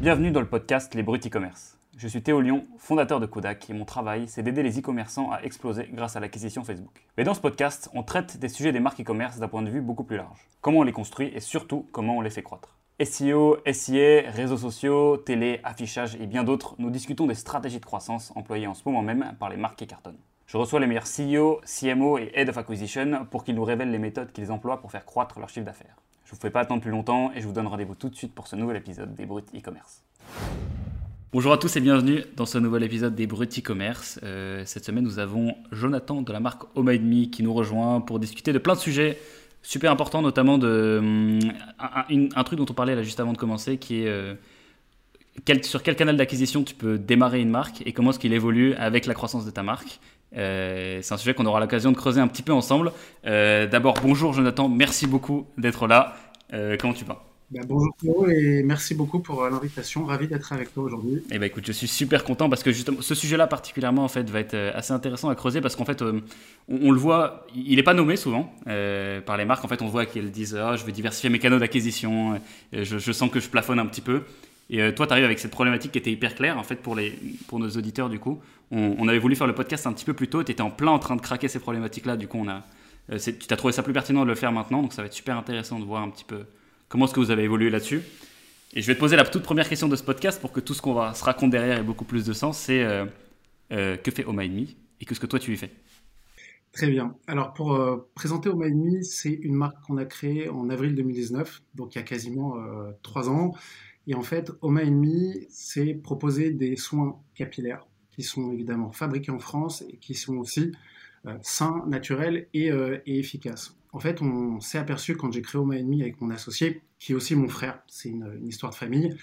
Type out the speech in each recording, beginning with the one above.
Bienvenue dans le podcast Les Bruts e-commerce. Je suis Théo Lyon, fondateur de Kodak, et mon travail, c'est d'aider les e-commerçants à exploser grâce à l'acquisition Facebook. Mais dans ce podcast, on traite des sujets des marques e-commerce d'un point de vue beaucoup plus large. Comment on les construit et surtout comment on les fait croître. SEO, SIA, réseaux sociaux, télé, affichage et bien d'autres, nous discutons des stratégies de croissance employées en ce moment même par les marques qui cartonnent. Je reçois les meilleurs CEO, CMO et Head of Acquisition pour qu'ils nous révèlent les méthodes qu'ils emploient pour faire croître leur chiffre d'affaires. Je vous fais pas attendre plus longtemps et je vous donne rendez-vous tout de suite pour ce nouvel épisode des Brut e-commerce. Bonjour à tous et bienvenue dans ce nouvel épisode des Brut e-commerce. Euh, cette semaine, nous avons Jonathan de la marque Oh Me qui nous rejoint pour discuter de plein de sujets super importants, notamment de hum, un, truc dont on parlait là juste avant de commencer, qui est euh, sur quel canal d'acquisition tu peux démarrer une marque et comment est-ce qu'il évolue avec la croissance de ta marque. Euh, c'est un sujet qu'on aura l'occasion de creuser un petit peu ensemble. D'abord, bonjour Jonathan, merci beaucoup d'être là. comment tu vas? Bah, bonjour Théo et merci beaucoup pour euh, l'invitation. Ravi d'être avec toi aujourd'hui. Eh ben écoute, je suis super content parce que justement ce sujet-là particulièrement en fait va être euh, assez intéressant à creuser parce qu'en fait euh, on, le voit, il n'est pas nommé souvent par les marques. En fait, on voit qu'elles disent oh, je veux diversifier mes canaux d'acquisition, je, je, sens que je plafonne un petit peu. Et toi, tu arrives avec cette problématique qui était hyper claire en fait pour les pour nos auditeurs du coup. On, avait voulu faire le podcast un petit peu plus tôt. Tu étais en plein en train de craquer ces problématiques-là. Du coup, on a tu t'as trouvé ça plus pertinent de le faire maintenant, donc ça va être super intéressant de voir un petit peu Comment est-ce que vous avez évolué là-dessus Et je vais te poser la toute première question de ce podcast pour que tout ce qu'on va se raconter derrière ait beaucoup plus de sens. C'est euh, euh, que fait Oma et qu'est-ce que toi tu lui fais? Très bien. Alors pour euh, présenter Oma c'est une marque qu'on a créée en avril 2019, donc il y a quasiment trois ans. Et en fait, Oma c'est proposer des soins capillaires qui sont évidemment fabriqués en France et qui sont aussi sains, naturels et, et efficaces en fait, on s'est aperçu quand j'ai créé Oma Ennemi avec mon associé, qui est aussi mon frère, c'est une, histoire de famille,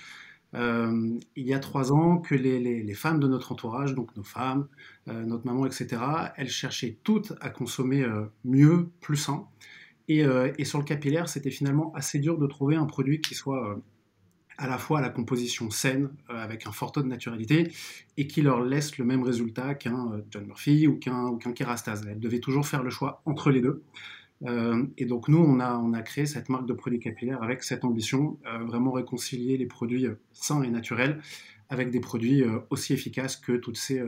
euh, il y a trois ans que les, femmes de notre entourage, donc nos femmes, euh, notre maman, etc., elles cherchaient toutes à consommer euh, mieux, plus sain. Et, sur le capillaire, c'était finalement assez dur de trouver un produit qui soit à la fois à la composition saine, avec un fort taux de naturalité, et qui leur laisse le même résultat qu'un John Murphy ou qu'un Kerastase. Elles devaient toujours faire le choix entre les deux. Euh, et donc nous, on a, créé cette marque de produits capillaires avec cette ambition, euh, vraiment réconcilier les produits euh, sains et naturels avec des produits aussi efficaces que toutes ces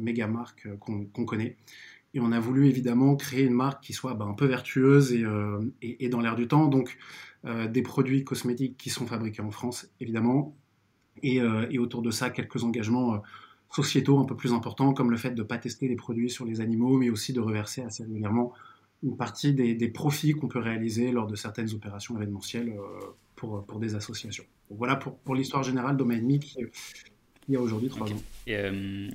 méga marques qu'on connaît. Et on a voulu évidemment créer une marque qui soit bah, un peu vertueuse et, et, dans l'air du temps, donc des produits cosmétiques qui sont fabriqués en France, évidemment, et, et autour de ça, quelques engagements sociétaux un peu plus importants, comme le fait de ne pas tester les produits sur les animaux, mais aussi de reverser assez régulièrement une partie des, profits qu'on peut réaliser lors de certaines opérations événementielles euh, pour, pour des associations. voilà pour, pour l'histoire générale d'Oma qui, y a aujourd'hui trois ans. Et, euh,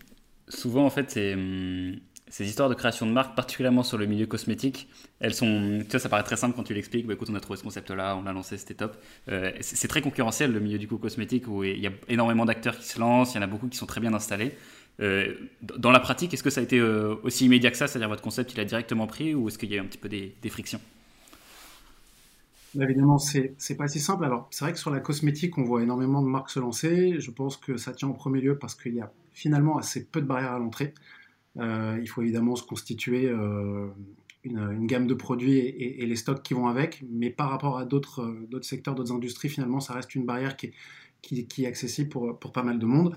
souvent, en fait, euh, ces histoires de création de marque, particulièrement sur le milieu cosmétique, elles sont, tu vois, ça paraît très simple quand tu l'expliques. Bah, écoute, on a trouvé ce concept-là, on l'a lancé, c'était top. c'est très concurrentiel le milieu du coup cosmétique où il y a énormément d'acteurs qui se lancent, il y en a beaucoup qui sont très bien installés. Euh, dans la pratique, est-ce que ça a été euh, aussi immédiat que ça C'est-à-dire votre concept, il a directement pris ou est-ce qu'il y a eu un petit peu des, frictions? Bah, Évidemment, c'est pas si simple. Alors, c'est vrai que sur la cosmétique, on voit énormément de marques se lancer. Je pense que ça tient en premier lieu parce qu'il y a finalement assez peu de barrières à l'entrée. Euh, il faut évidemment se constituer une, gamme de produits et, les stocks qui vont avec. Mais par rapport à d'autres secteurs, d'autres industries, finalement, ça reste une barrière qui est, accessible pour, pas mal de monde.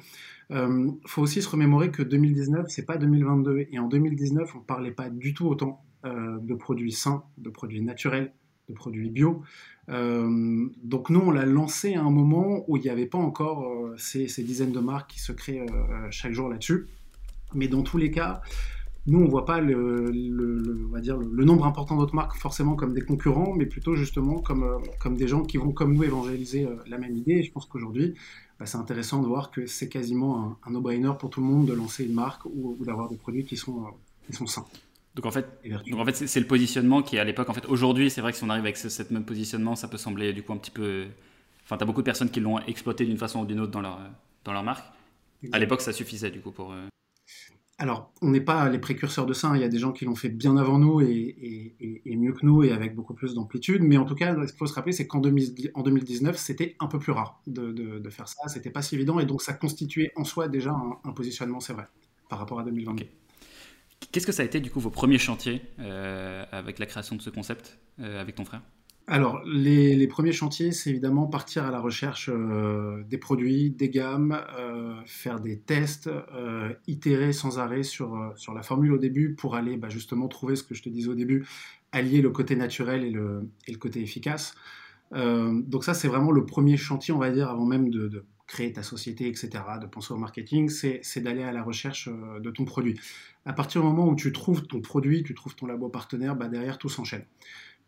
Il euh, faut aussi se remémorer que 2019, c'est pas 2022. Et en 2019, on parlait pas du tout autant euh, de produits sains, de produits naturels, de produits bio. Euh, donc nous, on l'a lancé à un moment où il n'y avait pas encore ces, dizaines de marques qui se créent chaque jour là-dessus. Mais dans tous les cas, nous, on ne voit pas le, va dire, le, nombre important d'autres marques forcément comme des concurrents, mais plutôt justement comme, euh, comme des gens qui vont comme nous évangéliser euh, la même idée. Et je pense qu'aujourd'hui, bah, c'est intéressant de voir que c'est quasiment un, no-brainer pour tout le monde de lancer une marque ou, d'avoir des produits qui sont, euh, qui sont sains. Donc en fait, donc en fait c'est le positionnement qui à l'époque, en fait aujourd'hui c'est vrai que si on arrive avec ce, même positionnement, ça peut sembler du coup un petit peu... Enfin, tu as beaucoup de personnes qui l'ont exploité d'une façon ou d'une autre dans leur, dans leur marque. À l'époque, ça suffisait du coup pour... Alors, on n'est pas les précurseurs de ça, hein. il y a des gens qui l'ont fait bien avant nous et, mieux que nous et avec beaucoup plus d'amplitude, mais en tout cas, ce qu'il faut se rappeler, c'est qu'en 2019, c'était un peu plus rare de, faire ça, c'était pas si évident, et donc ça constituait en soi déjà un, positionnement, c'est vrai, par rapport à 2020. Qu'est-ce que ça a été du coup vos premiers chantiers euh, avec la création de ce concept euh, avec ton frère? Alors, les, premiers chantiers, c'est évidemment partir à la recherche euh, des produits, des gammes, euh, faire des tests, euh, itérer sans arrêt sur, la formule au début pour aller bah, justement trouver ce que je te disais au début, allier le côté naturel et le, et le côté efficace. donc ça, c'est vraiment le premier chantier, on va dire, avant même de, créer ta société, etc., de penser au marketing, c'est d'aller à la recherche de ton produit. À partir du moment où tu trouves ton produit, tu trouves ton labo partenaire, bah, derrière, tout s'enchaîne.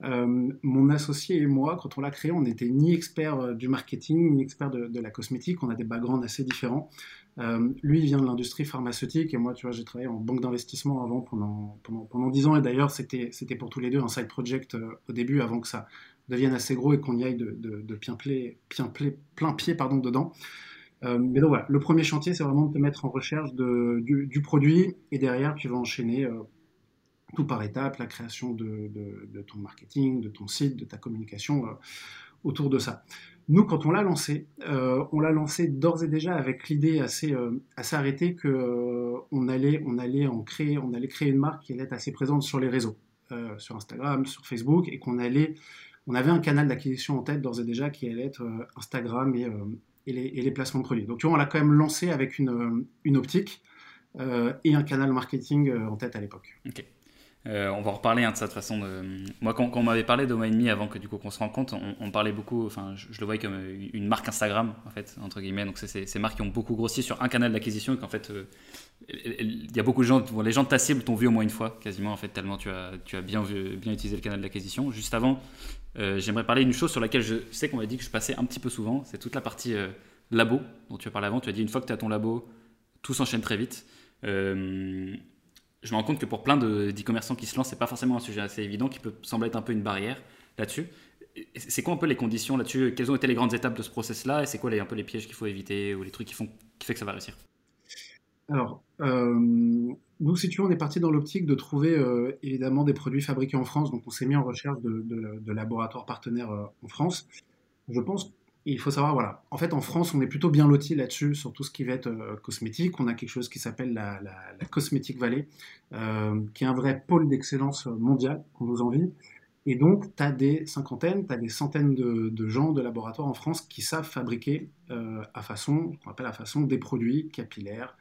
Euh, mon associé et moi, quand on l'a créé, on n'était ni expert euh, du marketing, ni expert de, la cosmétique. On a des backgrounds assez différents. Euh, lui, vient de l'industrie pharmaceutique et moi, tu vois, j'ai travaillé en banque d'investissement avant pendant, pendant, pendant 10 ans. Et d'ailleurs, c'était, c'était pour tous les deux un side project au début avant que ça devienne assez gros et qu'on y aille de, de, plein, pied pardon, dedans. mais donc voilà, le premier chantier, c'est vraiment de te mettre en recherche du, du, produit et derrière, tu vas enchaîner tout par étapes, la création de, ton marketing, de ton site, de ta communication euh, autour de ça. Nous, quand on l'a lancé, euh, on l'a lancé d'ores et déjà avec l'idée assez, euh, assez arrêtée que on, allait, on, allait créer, on allait créer une marque qui allait être assez présente sur les réseaux, sur Instagram, sur Facebook, et qu'on allait, on avait un canal d'acquisition en tête d'ores et déjà qui allait être Instagram et, les, placements de produits. Donc tu vois, on l'a quand même lancé avec une, une optique et un canal marketing en tête à l'époque. Ok. Euh, on va en reparler hein, de ça de façon. De... Moi, quand, on m'avait parlé d'Oma avant que du coup qu'on se rencontre, on, on parlait beaucoup. Enfin, je, le voyais comme euh, une marque Instagram en fait entre guillemets. Donc c'est ces marques qui ont beaucoup grossi sur un canal d'acquisition et qu'en fait euh, il y a beaucoup de gens. les gens de ta cible t'ont vu au moins une fois quasiment en fait tellement tu as bien utilisé le canal d'acquisition. Juste avant, j'aimerais parler d'une chose sur laquelle je sais qu'on m'a dit que je passais un petit peu souvent. C'est toute la partie labo dont tu as parlé avant. Tu as dit une fois que tu as ton labo, tout s'enchaîne très vite je me rends compte que pour plein d'e-commerçants qui se lancent, c'est pas forcément un sujet assez évident, qui peut sembler être un peu une barrière là-dessus. C'est quoi un peu les conditions là-dessus? Quelles ont été les grandes étapes de ce process-là? Et c'est quoi les, un peu les pièges qu'il faut éviter ou les trucs qui font qui fait que ça va réussir? Alors, euh, nous, si tu veux, on est parti dans l'optique de trouver euh, évidemment des produits fabriqués en France. Donc, on s'est mis en recherche de, laboratoires partenaires euh, en France. Je pense il faut savoir, voilà, en fait, en France, on est plutôt bien loti là-dessus, sur tout ce qui va être euh, cosmétique. On a quelque chose qui s'appelle la, la, la Cosmetic Valley, euh, qui est un vrai pôle d'excellence mondial qu'on nous envie. Et donc, tu as des cinquantaines, tu as des centaines de, gens de laboratoires en France qui savent fabriquer euh, à façon, qu'on appelle à façon, des produits capillaires,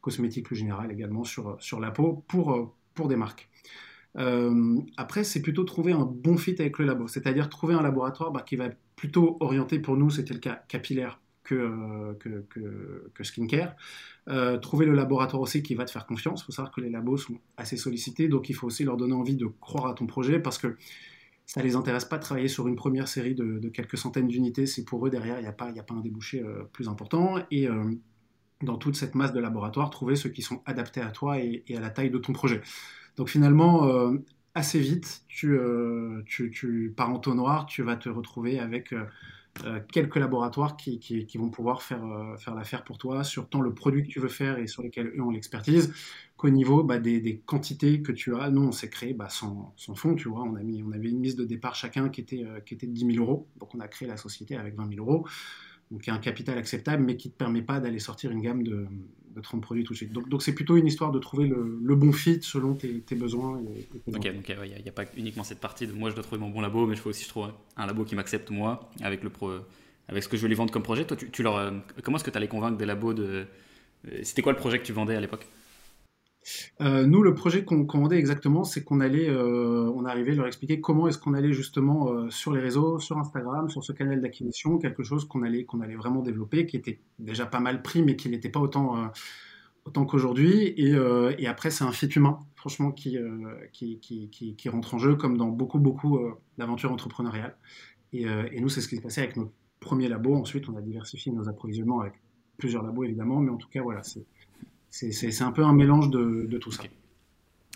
cosmétiques plus général également sur, sur la peau pour, euh, pour des marques. Euh, après, c'est plutôt trouver un bon fit avec le labo, c'est-à-dire trouver un laboratoire bah, qui va plutôt orienter pour nous, c'était le cas capillaire que, euh, que, skincare. Euh, trouver le laboratoire aussi qui va te faire confiance. Il faut savoir que les labos sont assez sollicités, donc il faut aussi leur donner envie de croire à ton projet parce que ça ne les intéresse pas de travailler sur une première série de, quelques centaines d'unités si pour eux derrière il n'y a, pas, a pas un débouché plus important. Et dans toute cette masse de laboratoires, trouver ceux qui sont adaptés à toi et à la taille de ton projet. Donc finalement, euh, assez vite, euh, tu, tu, par entonnoir, tu vas te retrouver avec euh, quelques laboratoires qui, vont pouvoir faire, faire l'affaire pour toi sur tant le produit que tu veux faire et sur lesquels eux ont l'expertise, qu'au niveau bah, des, quantités que tu as. Nous, on s'est créé bah, sans, sans fonds, tu vois. On, a mis, on avait une mise de départ chacun qui était, qui était de 10 000 euros. Donc on a créé la société avec 20 000 euros donc il y a un capital acceptable, mais qui ne te permet pas d'aller sortir une gamme de, de 30 produits tout de suite. Donc c'est plutôt une histoire de trouver le, bon fit selon tes, besoins. ok, donc il n'y a, pas uniquement cette partie de moi je dois trouver mon bon labo, mais je faut aussi trouver un labo qui m'accepte moi avec, le pro, avec ce que je veux lui vendre comme projet. Toi, tu, leur, euh, comment est-ce que tu allais convaincre des labos de... Euh, c'était quoi le projet que tu vendais à l'époque? Euh, nous, le projet qu'on vendait exactement, c'est qu'on allait, euh, on arrivait à leur expliquer comment est-ce qu'on allait justement euh, sur les réseaux, sur Instagram, sur ce canal d'acquisition, quelque chose qu'on allait, qu'on allait vraiment développer, qui était déjà pas mal pris, mais qui n'était pas autant, autant qu'aujourd'hui. Et, après, c'est un fit humain, franchement, qui, qui, qui, qui, rentre en jeu, comme dans beaucoup, beaucoup d'aventures entrepreneuriales. Et, et nous, c'est ce qui s'est passé avec nos premiers labos. Ensuite, on a diversifié nos approvisionnements avec plusieurs labos, évidemment, mais en tout cas, voilà, c'est c'est un peu un mélange de, tout ça.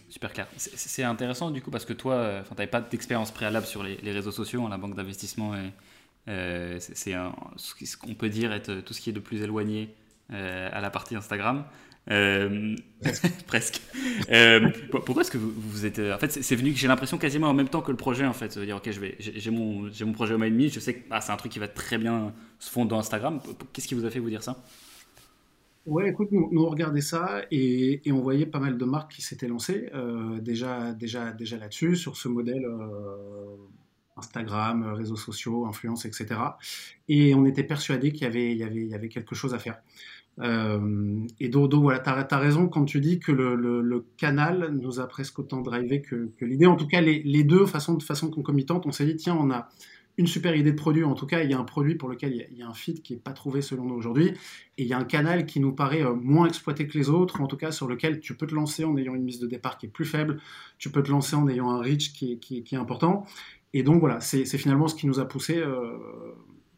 Super clair. C'est intéressant du coup parce que toi, tu n'avais pas d'expérience préalable sur les, réseaux sociaux, hein, la banque d'investissement. Euh, c'est ce qu'on peut dire être tout ce qui est de plus éloigné euh, à la partie Instagram. Euh, presque. pourquoi est-ce que vous, vous, êtes. En fait, c'est venu, j'ai l'impression, quasiment en même temps que le projet. En fait, dire, ok, j'ai mon, mon projet au mois et demi, je sais que ah, c'est un truc qui va très bien se fondre dans Instagram. Qu'est-ce qui vous a fait vous dire ça? Ouais, écoute, nous, on regardait ça et, on voyait pas mal de marques qui s'étaient lancées euh, déjà, déjà, déjà là-dessus, sur ce modèle euh, Instagram, réseaux sociaux, influence, etc. Et on était persuadé qu'il y avait, il y, avait, il y avait quelque chose à faire. Euh, et donc, voilà, tu as, raison quand tu dis que le, canal nous a presque autant drivé que, l'idée. En tout cas, les, deux, façon, de façon concomitante, on s'est dit, tiens, on a une super idée de produit. En tout cas, il y a un produit pour lequel il y a, un fit qui n'est pas trouvé selon nous aujourd'hui. Et il y a un canal qui nous paraît euh, moins exploité que les autres, en tout cas sur lequel tu peux te lancer en ayant une mise de départ qui est plus faible, tu peux te lancer en ayant un reach qui est, important. Et donc voilà, c'est finalement ce qui nous a poussé, euh,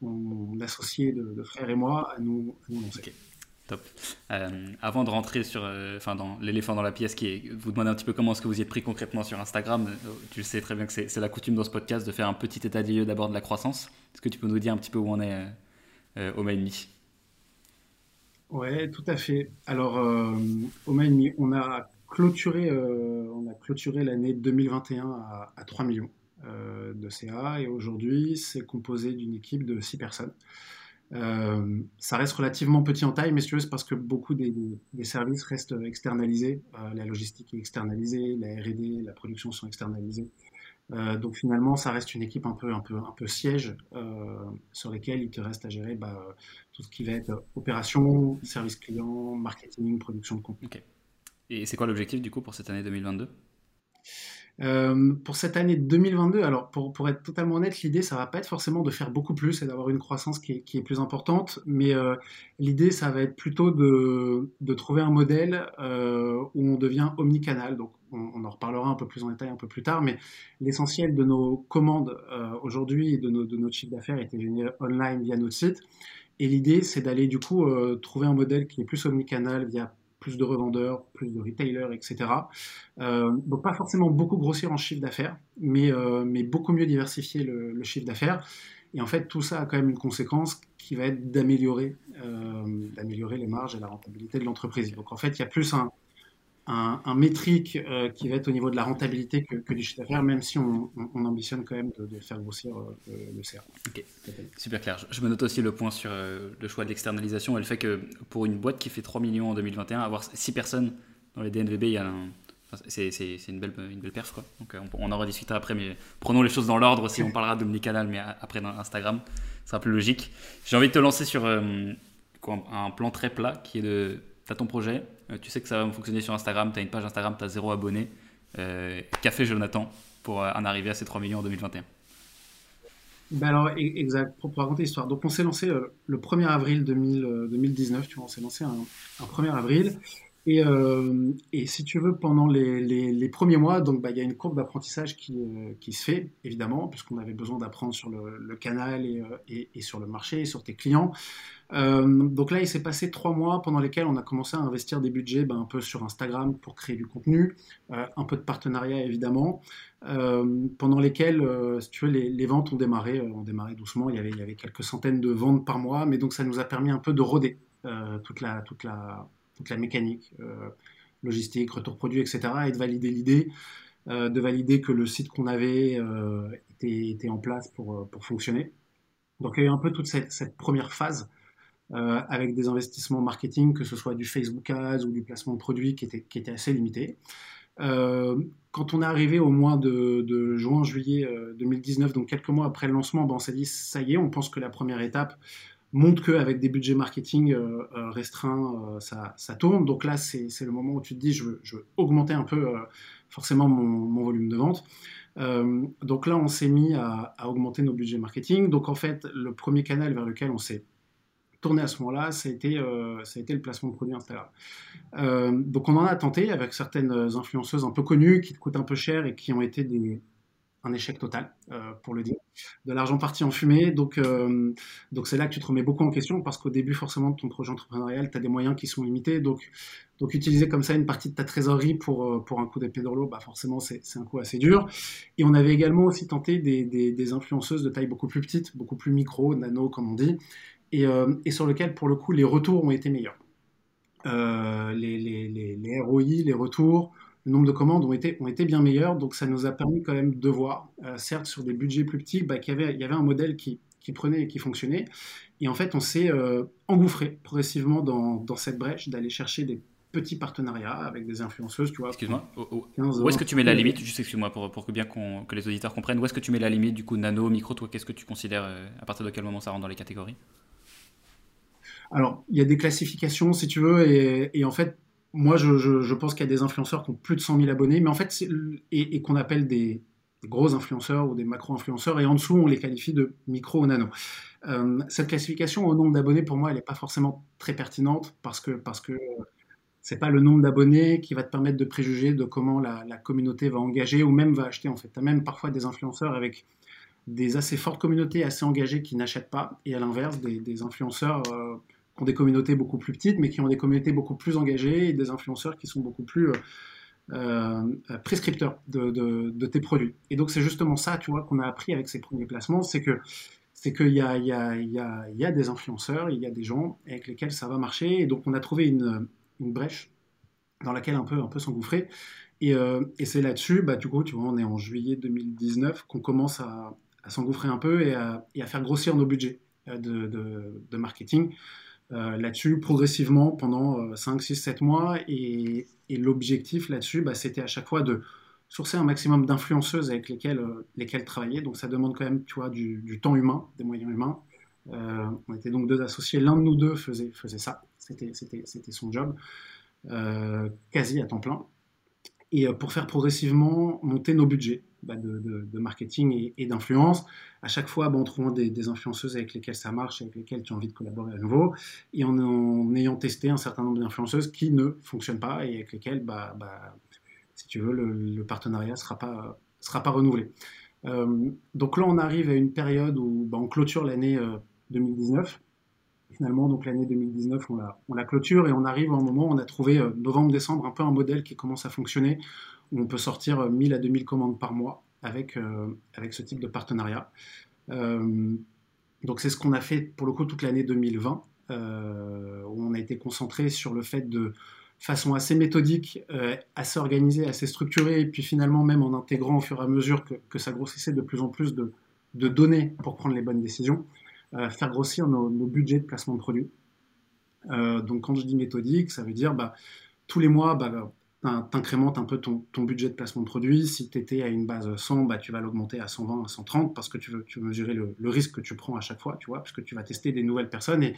mon associé de, frère et moi, à nous, lancer. Top. Euh, avant de rentrer sur, euh, dans l'éléphant dans la pièce, qui est vous demander un petit peu comment est-ce que vous y êtes pris concrètement sur Instagram. Tu le sais très bien que c'est la coutume dans ce podcast de faire un petit état des lieux d'abord de la croissance. Est-ce que tu peux nous dire un petit peu où on est au Maïmi Ouais, tout à fait. Alors au Maïmi, on a clôturé, on a clôturé l'année 2021 à, à 3 millions. Euh, de CA et aujourd'hui c'est composé d'une équipe de 6 personnes. Euh, ça reste relativement petit en taille, mais c'est parce que beaucoup des, services restent externalisés. Euh, la logistique est externalisée, la R&D, la production sont externalisées. donc finalement, ça reste une équipe un peu, un peu, un peu siège sur lesquelles il te reste à gérer bah, tout ce qui va être opération, service client, marketing, production de contenu. Et c'est quoi l'objectif du coup pour cette année 2022 euh, pour cette année 2022, alors pour, être totalement honnête, l'idée, ça va pas être forcément de faire beaucoup plus et d'avoir une croissance qui est, est, plus importante, mais euh, l'idée, ça va être plutôt de, trouver un modèle euh, où on devient omnicanal. Donc, on, en reparlera un peu plus en détail un peu plus tard, mais l'essentiel de nos commandes aujourd'hui et de, nos, de notre chiffre d'affaires était généré online via notre site. Et l'idée, c'est d'aller du coup trouver un modèle qui est plus omnicanal via plus de revendeurs, plus de retailers, etc. Euh, donc pas forcément beaucoup grossir en chiffre d'affaires, mais, euh, beaucoup mieux diversifier le, chiffre d'affaires. Et en fait, tout ça a quand même une conséquence qui va être d'améliorer, euh, d'améliorer les marges et la rentabilité de l'entreprise. Donc en fait, il y a plus un, un, métrique euh, qui va être au niveau de la rentabilité que, du chiffre d'affaires, même si on, ambitionne quand même de, faire grossir euh, le CA. Ok, super clair. Je me note aussi le point sur euh, le choix de l'externalisation et le fait que pour une boîte qui fait 3 millions en 2021, avoir 6 personnes dans les DNVB, il y a c'est, une, belle, une belle perf. Quoi. Donc, on, en rediscutera après, mais prenons les choses dans l'ordre. Si on parlera d'omnicanal, mais après dans Instagram, ce sera plus logique. J'ai envie de te lancer sur un plan très plat qui est de tu as ton projet, tu sais que ça va fonctionner sur Instagram, tu as une page Instagram, tu as zéro abonné. Euh, fait Jonathan pour euh, en arriver à ces 3 millions en 2021 ben alors, e-, exact, pour, raconter l'histoire. Donc, on s'est lancé le 1er avril 2019, tu vois, on s'est lancé un, 1er avril. Et, si tu veux, pendant les, premiers mois, donc bah, il y a une courbe d'apprentissage qui, se fait, évidemment, puisqu'on avait besoin d'apprendre sur le, canal et, et, et, sur le marché, sur tes clients. Euh, donc là, il s'est passé trois mois pendant lesquels on a commencé à investir des budgets ben, un peu sur Instagram pour créer du contenu, euh, un peu de partenariat évidemment, euh, pendant lesquels, si tu veux, les, ventes ont démarré, ont démarré doucement. Il y, avait, quelques centaines de ventes par mois, mais donc ça nous a permis un peu de roder toute, la, toute, la, toute la mécanique logistique, retour produit, etc. et de valider l'idée. de valider que le site qu'on avait était, en place pour, pour fonctionner. Donc il y a eu un peu toute cette première phase euh, avec des investissements marketing, que ce soit du Facebook Ads ou du placement de produits qui était, assez limité. Euh, quand on est arrivé au mois de, de juin-juillet 2019, euh, donc quelques mois après le lancement, on s'est dit ça y est, on pense que la première étape montre qu'avec des budgets marketing restreints, ça, tourne. Donc là, c'est le moment où tu te dis je veux, augmenter un peu forcément mon, volume de vente. donc là, on s'est mis à, augmenter nos budgets marketing. Donc en fait, le premier canal vers lequel on s'est tourné à ce moment-là, ça, a été, euh, ça a été le placement de produits Instagram. Euh, donc on en a tenté avec certaines influenceuses un peu connues qui coûtent un peu cher et qui ont été un échec total, euh, pour le dire. De l'argent parti en fumée, donc donc c'est là que tu te remets beaucoup en question parce qu'au début forcément de ton projet entrepreneurial, tu as des moyens qui sont limités, donc donc utiliser comme ça une partie de ta trésorerie pour, pour un coup d'épée dans l'eau, bah forcément c'est un coup assez dur. Et on avait également aussi tenté des, des, influenceuses de taille beaucoup plus petite, beaucoup plus micro, nano comme on dit, euh, et, sur lequel, pour le coup, les retours ont été meilleurs. Euh, les, les, les, ROI, les retours, le nombre de commandes ont été, ont été bien meilleurs, donc ça nous a permis quand même de voir, euh, certes sur des budgets plus petits, bah, qu'il y avait, il y avait un modèle qui, qui prenait et qui fonctionnait. Et en fait, on s'est engouffré progressivement dans, dans, cette brèche d'aller chercher des petits partenariats avec des influenceuses, tu vois. Excuse-moi, où est-ce que tu mets la limite? Juste excuse-moi pour, pour que bien que les auditeurs comprennent. Où est-ce que tu mets la limite du coup nano, micro Toi, qu'est-ce que tu considères euh, À partir de quel moment ça rentre dans les catégories? Alors, il y a des classifications si tu veux, et, en fait, moi je, pense qu'il y a des influenceurs qui ont plus de 100 000 abonnés, mais en fait, et, qu'on appelle des, gros influenceurs ou des macro-influenceurs, et en dessous, on les qualifie de micro ou nano. Euh, cette classification au nombre d'abonnés, pour moi, elle n'est pas forcément très pertinente parce que, parce que c'est pas le nombre d'abonnés qui va te permettre de préjuger de comment la, communauté va engager ou même va acheter en fait. Tu as même parfois des influenceurs avec des assez fortes communautés assez engagées qui n'achètent pas et à l'inverse des, influenceurs euh, qui ont des communautés beaucoup plus petites mais qui ont des communautés beaucoup plus engagées et des influenceurs qui sont beaucoup plus euh, euh, prescripteurs de, tes produits. Et donc c'est justement ça, tu vois, qu'on a appris avec ces premiers placements, c'est que c'est qu'il y a, y, a, y, a, y a des influenceurs, il y a des gens avec lesquels ça va marcher, et donc on a trouvé une, brèche dans laquelle un peu, un peu s'engouffrer. Et, euh, et c'est là-dessus, bah, du coup, tu vois, on est en juillet 2019, qu'on commence à, s'engouffrer un peu et à, à, faire grossir nos budgets de, de, marketing. Euh, là-dessus, progressivement, pendant 5, 6, 7 mois. Et, l'objectif là-dessus, bah, c'était à chaque fois de sourcer un maximum d'influenceuses avec lesquelles, lesquelles travailler. Donc ça demande quand même tu vois, du, temps humain, des moyens humains. on était donc deux associés, l'un de nous deux faisait, ça. C'était son job, euh, quasi à temps plein. Et euh, pour faire progressivement monter nos budgets bah, de, marketing et, d'influence, à chaque fois bah, en trouvant des, influenceuses avec lesquelles ça marche, avec lesquelles tu as envie de collaborer à nouveau, et en, ayant testé un certain nombre d'influenceuses qui ne fonctionnent pas et avec lesquelles, bah, si tu veux, le, partenariat ne sera pas, renouvelé. Euh, donc là, on arrive à une période où on clôture l'année 2019 finalement, donc l'année 2019, on la, on la, clôture et on arrive à un moment où on a trouvé euh, novembre-décembre un peu un modèle qui commence à fonctionner, où on peut sortir 1000 euh, à 2000 commandes par mois avec, euh, avec ce type de partenariat. donc c'est ce qu'on a fait pour le coup toute l'année 2020, où on a été concentré sur le fait de façon assez méthodique, assez organisée, assez structurée, et puis finalement même en intégrant au fur et à mesure que, ça grossissait de plus en plus de, données pour prendre les bonnes décisions, euh, faire grossir nos, budgets de placement de produits. Euh, donc quand je dis méthodique, ça veut dire bah, tous les mois, bah, tu incrémentes un peu ton, budget de placement de produits. Si tu étais à une base 100, bah, tu vas l'augmenter à 120, à 130 parce que tu veux, mesurer le, risque que tu prends à chaque fois, tu vois, parce que tu vas tester des nouvelles personnes. Et,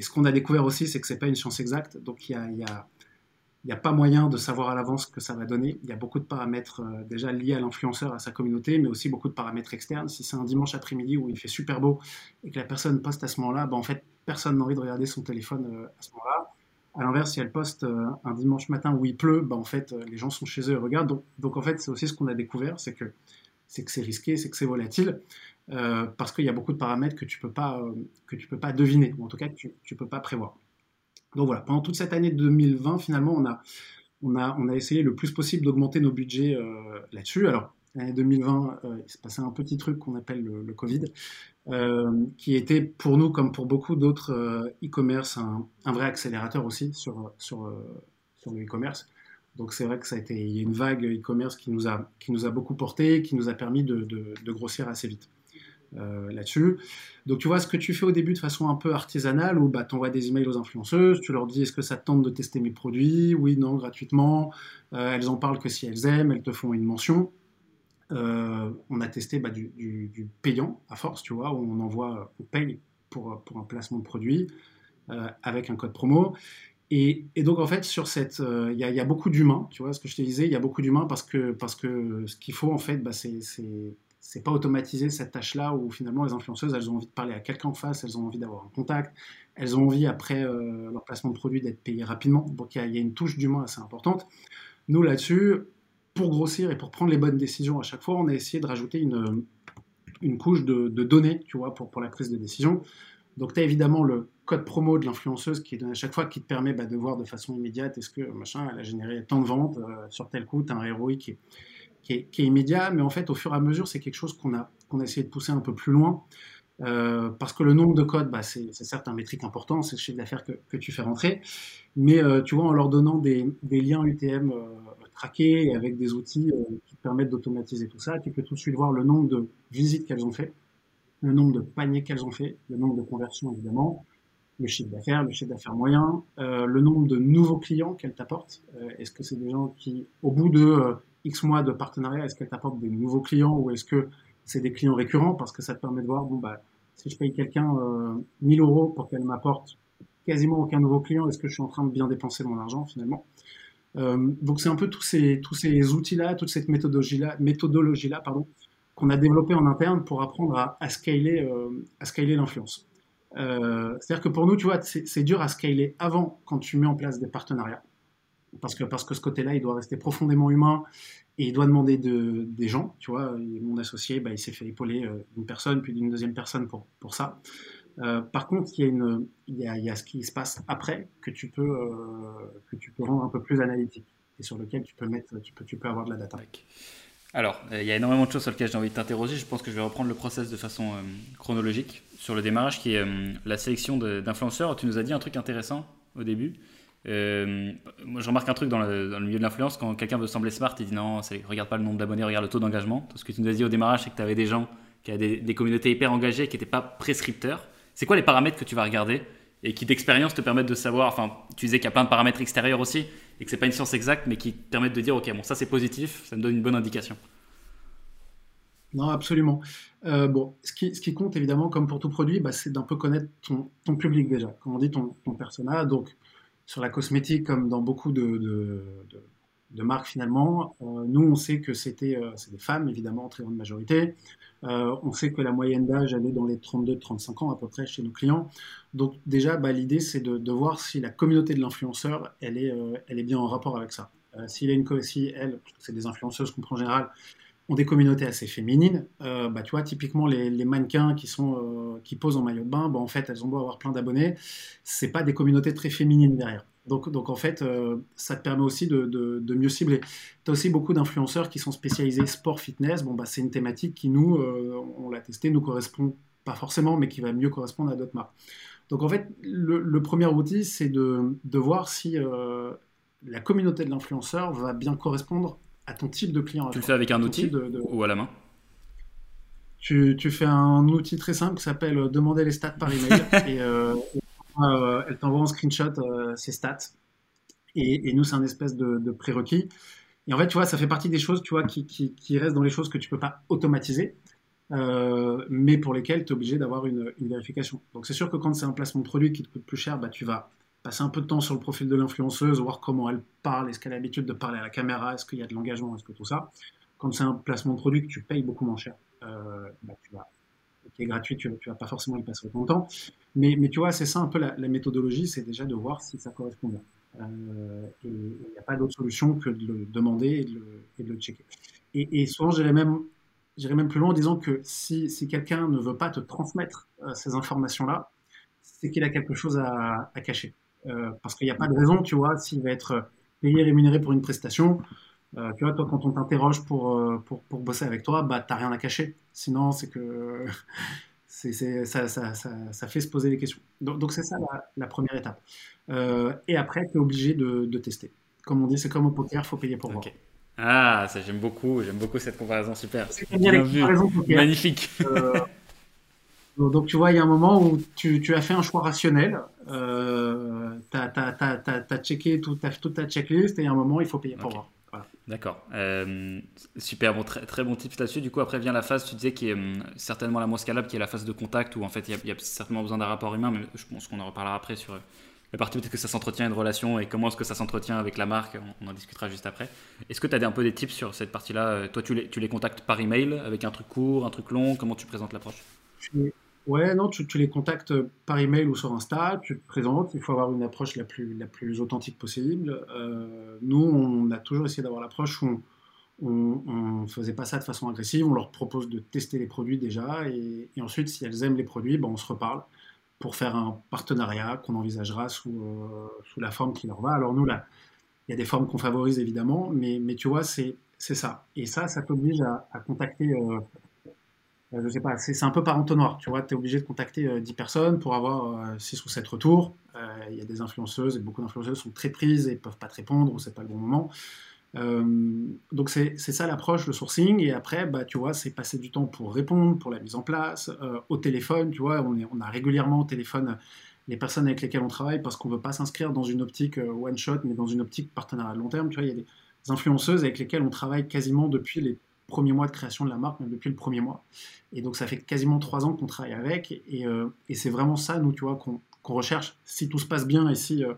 ce qu'on a découvert aussi, c'est que c'est pas une science exacte. Donc il y a, n'y a pas moyen de savoir à l'avance ce que ça va donner. Il y a beaucoup de paramètres euh, déjà liés à l'influenceur, à sa communauté, mais aussi beaucoup de paramètres externes. Si c'est un dimanche après-midi où il fait super beau et que la personne poste à ce moment-là, ben en fait, personne n'a envie de regarder son téléphone euh, à ce moment-là. À l'inverse, si elle poste euh, un dimanche matin où il pleut, ben en fait, les gens sont chez eux et regardent. Donc, en fait, c'est aussi ce qu'on a découvert, c'est que c'est risqué, c'est que c'est volatile, parce qu'il y a beaucoup de paramètres que tu peux pas tu peux pas deviner, ou en tout cas tu ne peux pas prévoir. Donc voilà, pendant toute cette année 2020, finalement, on a, on a, on a essayé le plus possible d'augmenter nos budgets euh, là-dessus. Alors, l'année 2020, euh, il s'est passé un petit truc qu'on appelle le, Covid, euh, qui était pour nous, comme pour beaucoup d'autres e-commerce, un, vrai accélérateur aussi sur, le e-commerce. Donc c'est vrai que ça a été, y a une vague e-commerce qui nous a, beaucoup porté, qui nous a permis de, grossir assez vite. Euh, là-dessus. Donc tu vois, ce que tu fais au début de façon un peu artisanale, où bah, tu envoies des emails aux influenceuses, tu leur dis est-ce que ça te tente de tester mes produits? Oui, non, gratuitement. Euh, elles en parlent que si elles aiment, elles te font une mention. Euh, on a testé bah, du, payant à force, tu vois, où on envoie, on paye pour, pour un placement de produit avec un code promo. Et, donc en fait sur cette, il y, a beaucoup d'humains, tu vois ce que je te disais, il y a beaucoup d'humains parce que parce que ce qu'il faut en fait, bah, c'est c'est pas automatiser cette tâche-là où finalement les influenceuses, elles ont envie de parler à quelqu'un en face, elles ont envie d'avoir un contact, elles ont envie après euh, leur placement de produit d'être payées rapidement. Donc il y, a une touche d'humain assez importante. Nous là-dessus, pour grossir et pour prendre les bonnes décisions à chaque fois, on a essayé de rajouter une, une couche de, données, tu vois, pour, pour la prise de décision. Donc tu as évidemment le code promo de l'influenceuse qui est donné à chaque fois, qui te permet bah, de voir de façon immédiate est-ce que machin, elle a généré tant de ventes euh, sur tel coup, tu as un héroïque qui est qui est, immédiat, mais en fait, au fur et à mesure, c'est quelque chose qu'on a, a essayé de pousser un peu plus loin. Euh, parce que le nombre de codes, bah, c'est, certes un métrique important, c'est le chiffre d'affaires que, que, tu fais rentrer, mais euh, tu vois, en leur donnant des liens UTM euh, traqués et avec des outils qui permettent d'automatiser tout ça, tu peux tout de suite voir le nombre de visites qu'elles ont fait, le nombre de paniers qu'elles ont fait, le nombre de conversions évidemment, le chiffre d'affaires, le chiffre d'affaires moyen, euh, le nombre de nouveaux clients qu'elle t'apporte. Euh, est-ce que c'est des gens qui, au bout de euh, X mois de partenariat, est-ce qu'elle t'apporte des nouveaux clients ou est-ce que c'est des clients récurrents? Parce que ça te permet de voir, bon, bah, si je paye quelqu'un 1000 euros pour qu'elle m'apporte quasiment aucun nouveau client, est-ce que je suis en train de bien dépenser mon argent finalement? Donc c'est un peu tous ces, tous ces outils-là, toute cette méthodologie-là, méthodologie-là pardon, qu'on a développé en interne pour apprendre à, scaler, à scaler l'influence. Euh, c'est-à-dire que pour nous, tu vois, c'est dur à scaler avant quand tu mets en place des partenariats. Parce que, parce que ce côté-là, il doit rester profondément humain et il doit demander de, des gens. Tu vois, mon associé, bah, il s'est fait épauler euh, d'une personne, puis d'une deuxième personne pour, pour ça. Euh, par contre, il y, a ce qui se passe après que tu peux, que tu peux rendre un peu plus analytique et sur lequel tu peux, mettre, tu peux, avoir de la data. Alors, il y a énormément de choses sur lesquelles j'ai envie de t'interroger. Je pense que je vais reprendre le process de façon chronologique sur le démarrage qui est euh, la sélection d'influenceurs. Tu nous as dit un truc intéressant au début. Euh, moi, je remarque un truc dans le, milieu de l'influence, quand quelqu'un veut sembler smart, il dit non, regarde pas le nombre d'abonnés, regarde le taux d'engagement. Ce que tu nous as dit au démarrage, c'est que tu avais des gens qui avaient des, communautés hyper engagées qui n'étaient pas prescripteurs. C'est quoi les paramètres que tu vas regarder et qui d'expérience te permettent de savoir, enfin, tu disais qu'il y a plein de paramètres extérieurs aussi et que c'est pas une science exacte, mais qui permettent de dire, ok, bon, ça c'est positif, ça me donne une bonne indication. Non, absolument. Euh, bon, ce qui, compte évidemment, comme pour tout produit, bah, c'est d'un peu connaître ton, public déjà, comme on dit, ton, ton persona. Donc, sur la cosmétique, comme dans beaucoup de, marques finalement, euh, nous, on sait que c'était euh, des femmes, évidemment, en très grande majorité. Euh, on sait que la moyenne d'âge, elle est dans les 32-35 ans à peu près chez nos clients. Donc, déjà, bah, l'idée, c'est de, de, voir si la communauté de l'influenceur, elle, est elle est bien en rapport avec ça. S'il a une, si elle, c'est des influenceuses qu'on prend en général, ont des communautés assez féminines. Bah, tu vois, typiquement les, mannequins qui sont qui posent en maillot de bain, bah, en fait, elles ont beau avoir plein d'abonnés, c'est pas des communautés très féminines derrière. Donc, donc en fait, euh, ça te permet aussi de, de, mieux cibler. Tu as aussi beaucoup d'influenceurs qui sont spécialisés sport fitness. Bon, bah, c'est une thématique qui nous, on l'a testé, nous correspond pas forcément, mais qui va mieux correspondre à d'autres marques. Donc en fait, le, le premier outil, c'est de, de, voir si la communauté de l'influenceur va bien correspondre à ton type de client. Tu le fais avec un outil ou à la main? Tu, tu, fais un outil très simple qui s'appelle euh, demander les stats par email et euh, euh, elle t'envoie en screenshot ses stats. Et, nous c'est un espèce de, prérequis. Et en fait tu vois ça fait partie des choses tu vois qui, qui, qui restent dans les choses que tu peux pas automatiser mais pour lesquelles tu es obligé d'avoir une, vérification. Donc c'est sûr que quand c'est un placement de produit qui te coûte plus cher bah, tu vas passer un peu de temps sur le profil de l'influenceuse, voir comment elle parle, est-ce qu'elle a l'habitude de parler à la caméra, est-ce qu'il y a de l'engagement, est-ce que tout ça. Quand c'est un placement de produit que tu payes beaucoup moins cher, euh, bah, tu vas, qui est gratuit, tu ne vas pas forcément y passer autant de temps. Mais, tu vois, c'est ça un peu la, méthodologie, c'est déjà de voir si ça correspond bien. Euh, il n'y a pas d'autre solution que de le demander et de le, checker. Et, souvent, j'irais même, plus loin en disant que si, quelqu'un ne veut pas te transmettre euh, ces informations-là, c'est qu'il a quelque chose à, à cacher. Euh, parce qu'il n'y a pas de raison, tu vois, s'il va être payé, rémunéré pour une prestation. Euh, tu vois, toi, quand on t'interroge pour, euh, pour, pour, bosser avec toi, bah, t'as rien à cacher. Sinon, c'est que c'est, ça, ça, ça, ça, fait se poser des questions. Donc, donc c'est ça la, la, première étape. et après, tu es obligé de, de, tester. Comme on dit, c'est comme au poker, il faut payer pour voir. Ah, ça j'aime beaucoup, j'aime beaucoup cette comparaison, super. Bien vu. Magnifique. Donc, tu vois, il y a un moment où tu, tu as fait un choix rationnel, euh, tu as, checké tout, toute ta checklist et il y a un moment, il faut payer pour voir. D'accord. Euh, super, bon, très, très bon tips là-dessus. Du coup, après vient la phase, tu disais, qui est hum, certainement la moins scalable, qui est la phase de contact, où en fait, il y, a certainement besoin d'un rapport humain, mais je pense qu'on en reparlera après sur euh, la partie peut-être que ça s'entretient une relation et comment est-ce que ça s'entretient avec la marque, on, en discutera juste après. Est-ce que tu as un peu des tips sur cette partie-là? Toi, tu les, tu les contactes par email, avec un truc court, un truc long Comment tu présentes l'approche? Ouais, non, tu, les contactes par email ou sur Insta, tu te présentes, il faut avoir une approche la plus, la plus authentique possible. Euh, nous, on a toujours essayé d'avoir l'approche où on ne faisait pas ça de façon agressive, on leur propose de tester les produits déjà, et, ensuite, si elles aiment les produits, ben, on se reparle pour faire un partenariat qu'on envisagera sous, euh, sous la forme qui leur va. Alors nous, là, il y a des formes qu'on favorise évidemment, mais, mais tu vois, c'est ça. Et ça, ça t'oblige à, à contacter... Euh, euh, je sais pas, c'est un peu par entonnoir. Tu vois, tu es obligé de contacter 10 euh, personnes pour avoir 6 euh, ou 7 retours. Il y a des influenceuses et beaucoup d'influenceuses sont très prises et peuvent pas te répondre ou c'est pas le bon moment. donc c'est ça l'approche, le sourcing. Et après, bah, tu vois, c'est passer du temps pour répondre, pour la mise en place, au téléphone. Tu vois, on, est, on a régulièrement au téléphone les personnes avec lesquelles on travaille parce qu'on ne veut pas s'inscrire dans une optique euh, one shot, mais dans une optique partenariat à long terme. Tu vois, il y a des influenceuses avec lesquelles on travaille quasiment depuis les premiers mois de création de la marque, même depuis le premier mois. Et donc ça fait quasiment trois ans qu'on travaille avec, et, euh, c'est vraiment ça, nous, tu vois, qu'on recherche. Si tout se passe bien et si, euh,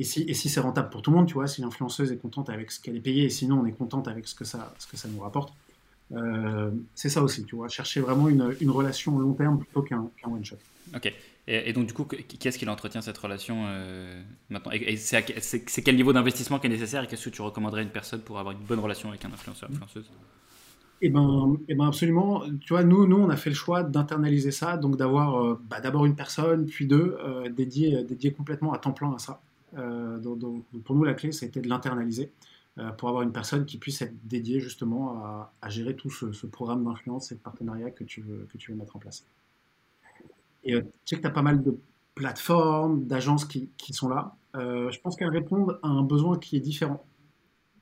si, c'est rentable pour tout le monde, tu vois, si l'influenceuse est contente avec ce qu'elle est payée, et sinon on est contente avec ce que ça, ce que ça nous rapporte. c'est ça aussi, tu vois, chercher vraiment une, une relation long terme plutôt qu'un one shot. Ok. Et, donc, du coup, qui est-ce qui entretient cette relation euh, maintenant? Et, c'est quel niveau d'investissement qui est nécessaire et qu'est-ce que tu recommanderais à une personne pour avoir une bonne relation avec un influenceur, influenceuse? Eh ben, eh ben absolument. Tu vois, nous, nous, on a fait le choix d'internaliser ça, donc d'avoir euh, bah, d'abord une personne, puis deux, euh, dédiés dédiée, complètement à temps plein à ça. donc, pour nous, la clé, c'était de l'internaliser pour avoir une personne qui puisse être dédiée justement à, gérer tout ce, programme d'influence et de partenariat que tu veux, que tu veux mettre en place. Et euh, tu sais que tu as pas mal de plateformes, d'agences qui, sont là. Euh, je pense qu'elles répondent à un besoin qui est différent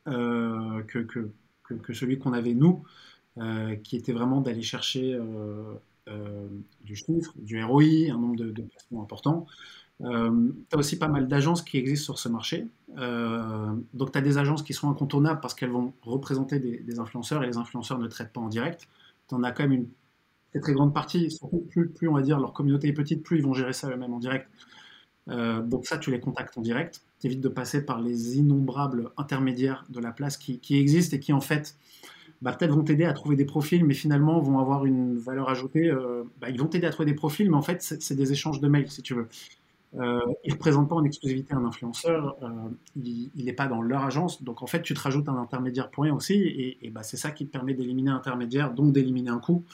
euh, que, que, celui qu'on avait nous, qui était vraiment d'aller chercher du chiffre, du ROI, un nombre de, placements importants. Euh, tu as aussi pas mal d'agences qui existent sur ce marché. Euh, donc tu as des agences qui sont incontournables parce qu'elles vont représenter des, influenceurs et les influenceurs ne traitent pas en direct. Tu en as quand même une très très grande partie, plus, plus on va dire leur communauté est petite, plus ils vont gérer ça eux-mêmes en direct. Euh, donc ça, tu les contactes en direct. T'évites de passer par les innombrables intermédiaires de la place qui, qui existent et qui en fait bah, peut-être vont t'aider à trouver des profils, mais finalement vont avoir une valeur ajoutée. Euh, bah, ils vont t'aider à trouver des profils, mais en fait c'est des échanges de mails si tu veux. Euh, ils ne représentent pas en exclusivité un influenceur, euh, il n'est pas dans leur agence, donc en fait tu te rajoutes un intermédiaire pour rien aussi, et, bah, c'est ça qui te permet d'éliminer un intermédiaire, donc d'éliminer un coût.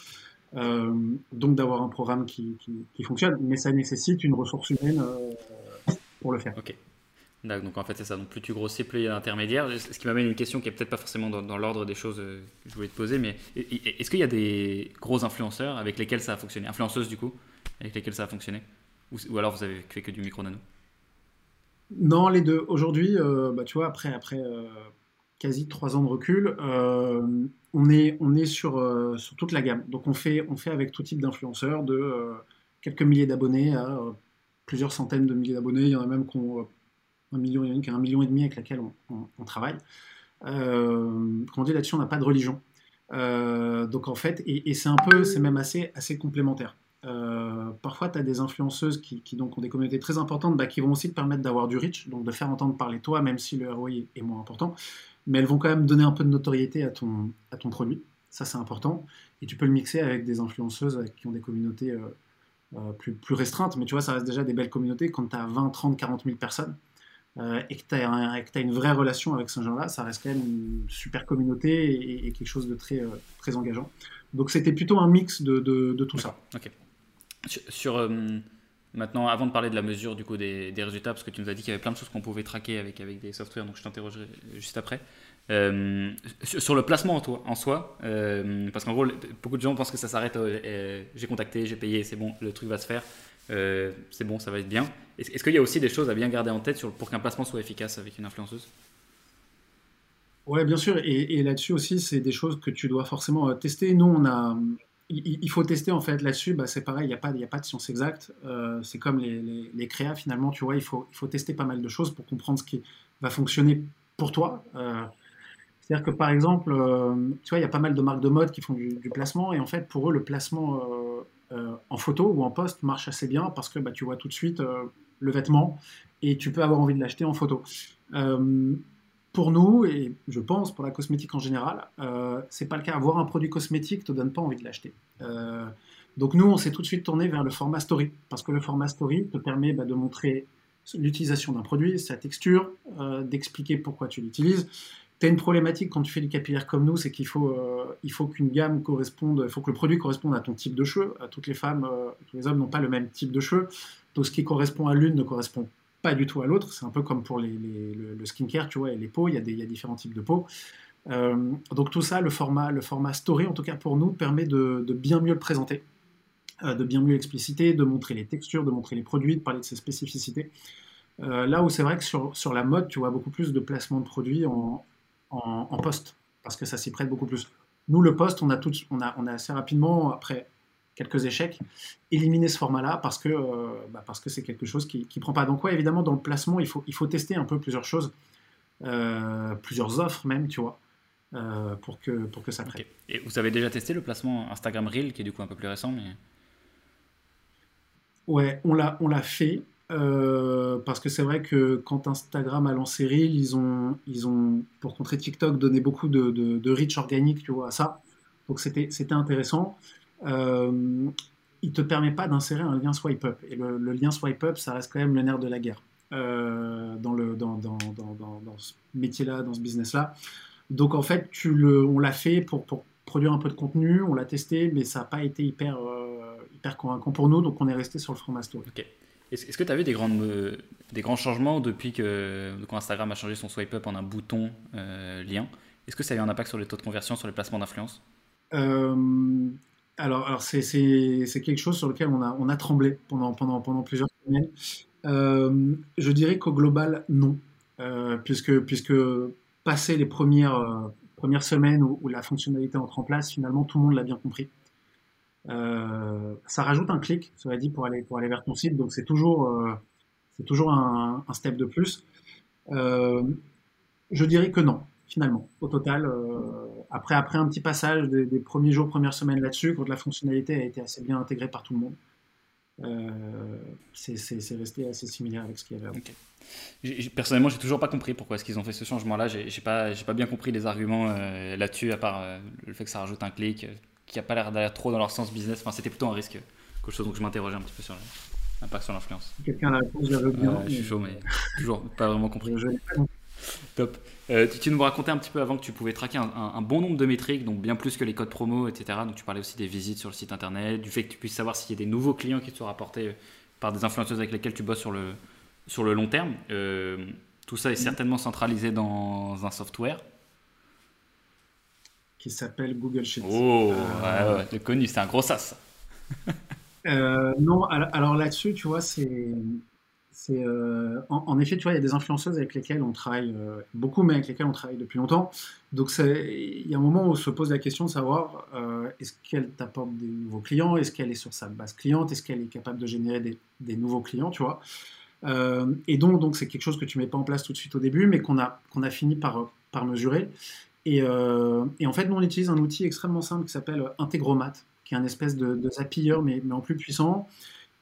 Donc d'avoir un programme qui, fonctionne, mais ça nécessite une ressource humaine pour le faire. Donc en fait c'est ça, donc plus tu grossis, plus il y a d'intermédiaires. Ce qui m'amène une question qui est peut-être pas forcément dans, l'ordre des choses euh, que je voulais te poser, mais est-ce qu'il y a des gros influenceurs avec lesquels ça a fonctionné? Influenceuses du coup, avec lesquels ça a fonctionné? Ou, alors vous avez fait que du micro-nano Non, les deux. Aujourd'hui, bah, tu vois, après, après quasi trois ans de recul, on est, sur, euh, sur toute la gamme. Donc on fait, on fait avec tout type d'influenceurs, de euh, quelques milliers d'abonnés à euh, plusieurs centaines de milliers d'abonnés. Il y en a même qui ont un million, et demi avec laquelle on, travaille. Euh, on dit là-dessus, on n'a pas de religion. donc en fait, et, c'est un peu, c'est même assez, assez complémentaire. parfois, tu as des influenceuses qui, donc ont des communautés très importantes, bah, qui vont aussi te permettre d'avoir du reach, donc de faire entendre parler toi, même si le ROI est moins important mais elles vont quand même donner un peu de notoriété à ton, à ton produit. Ça, c'est important. Et tu peux le mixer avec des influenceuses qui ont des communautés euh, euh, plus, plus, restreintes. Mais tu vois, ça reste déjà des belles communautés. Quand tu as 20, 30, 40 000 personnes euh, et que tu as, une vraie relation avec ce genre-là, ça reste quand même une super communauté et, quelque chose de très, très engageant. Donc, c'était plutôt un mix de, de, tout ça. Ok. Sur. Maintenant, avant de parler de la mesure du coup des, résultats, parce que tu nous as dit qu'il y avait plein de choses qu'on pouvait traquer avec, avec des softwares, donc je t'interrogerai juste après. Euh, sur, le placement en, en soi, euh, parce qu'en gros, beaucoup de gens pensent que ça s'arrête, euh, j'ai contacté, j'ai payé, c'est bon, le truc va se faire, c'est bon, ça va être bien. Est-ce, qu'il y a aussi des choses à bien garder en tête pour qu'un placement soit efficace avec une influenceuse? Ouais, bien sûr, et, là-dessus aussi, c'est des choses que tu dois forcément tester. Nous, on a, il, faut tester en fait là-dessus, bah, c'est pareil, il n'y a, pas, de science exacte. Euh, c'est comme les, créas finalement, tu vois, il faut, tester pas mal de choses pour comprendre ce qui va fonctionner pour toi. Euh, c'est-à-dire que par exemple, euh, tu vois, il y a pas mal de marques de mode qui font du, placement et en fait pour eux le placement en photo ou en post marche assez bien parce que bah, tu vois tout de suite le vêtement et tu peux avoir envie de l'acheter en photo pour nous, et je pense pour la cosmétique en général, euh, c'est pas le cas. Avoir un produit cosmétique te donne pas envie de l'acheter. Euh, donc nous, on s'est tout de suite tourné vers le format story, parce que le format story te permet bah, de montrer l'utilisation d'un produit, sa texture, euh, d'expliquer pourquoi tu l'utilises. Une problématique quand tu fais du capillaire comme nous, c'est qu'il faut, euh, il faut qu'une gamme corresponde, il faut que le produit corresponde à ton type de cheveux. Toutes les femmes, tous les hommes n'ont pas le même type de cheveux. Donc ce qui correspond à l'une ne correspond pas du tout à l'autre. C'est un peu comme pour les, le, skincare, tu vois, et les peaux, il y, a des, il y a différents types de peaux. Euh, donc tout ça, le format, le format story, en tout cas pour nous, permet de, bien mieux le présenter, euh, de bien mieux l'expliciter, de montrer les textures, de montrer les produits, de parler de ses spécificités. Euh, là où c'est vrai que sur, sur, la mode, tu vois beaucoup plus de placement de produits en, en, en poste, parce que ça s'y prête beaucoup plus. Nous, le poste, on a, tout, on a, on a assez rapidement, après quelques échecs, éliminer ce format-là parce que bah, parce que c'est quelque chose qui ne prend pas. Donc ouais, évidemment, dans le placement, il faut, il faut tester un peu plusieurs choses, plusieurs offres même, tu vois. pour, que, pour que ça prenne. Et vous avez déjà testé le placement Instagram Reel, qui est du coup un peu plus récent mais... Ouais, on l'a fait. Euh, parce que c'est vrai que quand Instagram a lancé Reel, ils ont, ils ont, pour contrer TikTok, donné beaucoup de, de, reach organique, à ça. Donc c'était, intéressant. Euh, il te permet pas d'insérer un lien swipe up. Et le, lien swipe up, ça reste quand même le nerf de la guerre euh, dans, le, dans, dans, dans, dans ce métier-là, dans ce business-là. Donc en fait, tu le, on l'a fait pour, produire un peu de contenu, on l'a testé, mais ça n'a pas été hyper, hyper convaincant pour nous, donc on est resté sur le format story. Est-ce que tu as vu des, grandes, euh, des grands changements depuis que quand Instagram a changé son swipe up en un bouton euh, lien? Est-ce que ça a eu un impact sur les taux de conversion, sur les placements d'influence? Euh, Alors, alors c'est quelque chose sur lequel on a, on a tremblé pendant, pendant, pendant plusieurs semaines. je dirais qu'au global, non. puisque, puisque passer les premières, premières semaines où, la fonctionnalité entre en place, finalement, tout le monde l'a bien compris. Euh, ça rajoute un clic, cela dit, pour aller, pour aller vers ton site. Donc c'est toujours, euh, c'est toujours un, step de plus. Euh, je dirais que non, finalement, au total. après, après un petit passage des, premiers jours, premières semaines là-dessus, quand la fonctionnalité a été assez bien intégrée par tout le monde, c'est resté assez similaire avec ce qu'il y avait avant. Personnellement, j'ai toujours pas compris pourquoi est-ce qu'ils ont fait ce changement-là. J'ai pas, pas bien compris les arguments là-dessus, à part le fait que ça rajoute un clic qui a pas l'air d'aller trop dans leur sens business. Enfin, c'était plutôt un risque quelque chose, donc je m'interrogeais un petit peu sur l'impact sur l'influence. Quelqu'un a la réponse, j'avais bien. je suis chaud, mais toujours pas vraiment compris. Top. Euh, tu, nous racontais un petit peu avant que tu pouvais traquer un, bon nombre de métriques, donc bien plus que les codes promo, etc. Donc tu parlais aussi des visites sur le site internet, du fait que tu puisses savoir s'il y a des nouveaux clients qui te sont rapportés par des influenceuses avec lesquels tu bosses sur le, sur le long terme. Euh, tout ça est certainement centralisé dans un software qui s'appelle Google Sheets. Oh, euh, ouais, connu, c'est un gros sas. euh, non, alors, là-dessus, tu vois, c'est. c'est euh, en, effet, tu vois, il y a des influenceuses avec lesquelles on travaille euh, beaucoup, mais avec lesquelles on travaille depuis longtemps. Donc, il y a un moment où on se pose la question de savoir est-ce qu'elle t'apporte des nouveaux clients? Est-ce qu'elle est sur sa base cliente? Est-ce qu'elle est capable de générer des, des nouveaux clients, tu vois? Et donc, donc, c'est quelque chose que tu mets pas en place tout de suite au début, mais qu'on a, qu'on a fini par, par mesurer. Euh, et, en fait, nous, on utilise un outil extrêmement simple qui s'appelle Integromat, qui est un espèce de, de zappiller, mais, en plus puissant,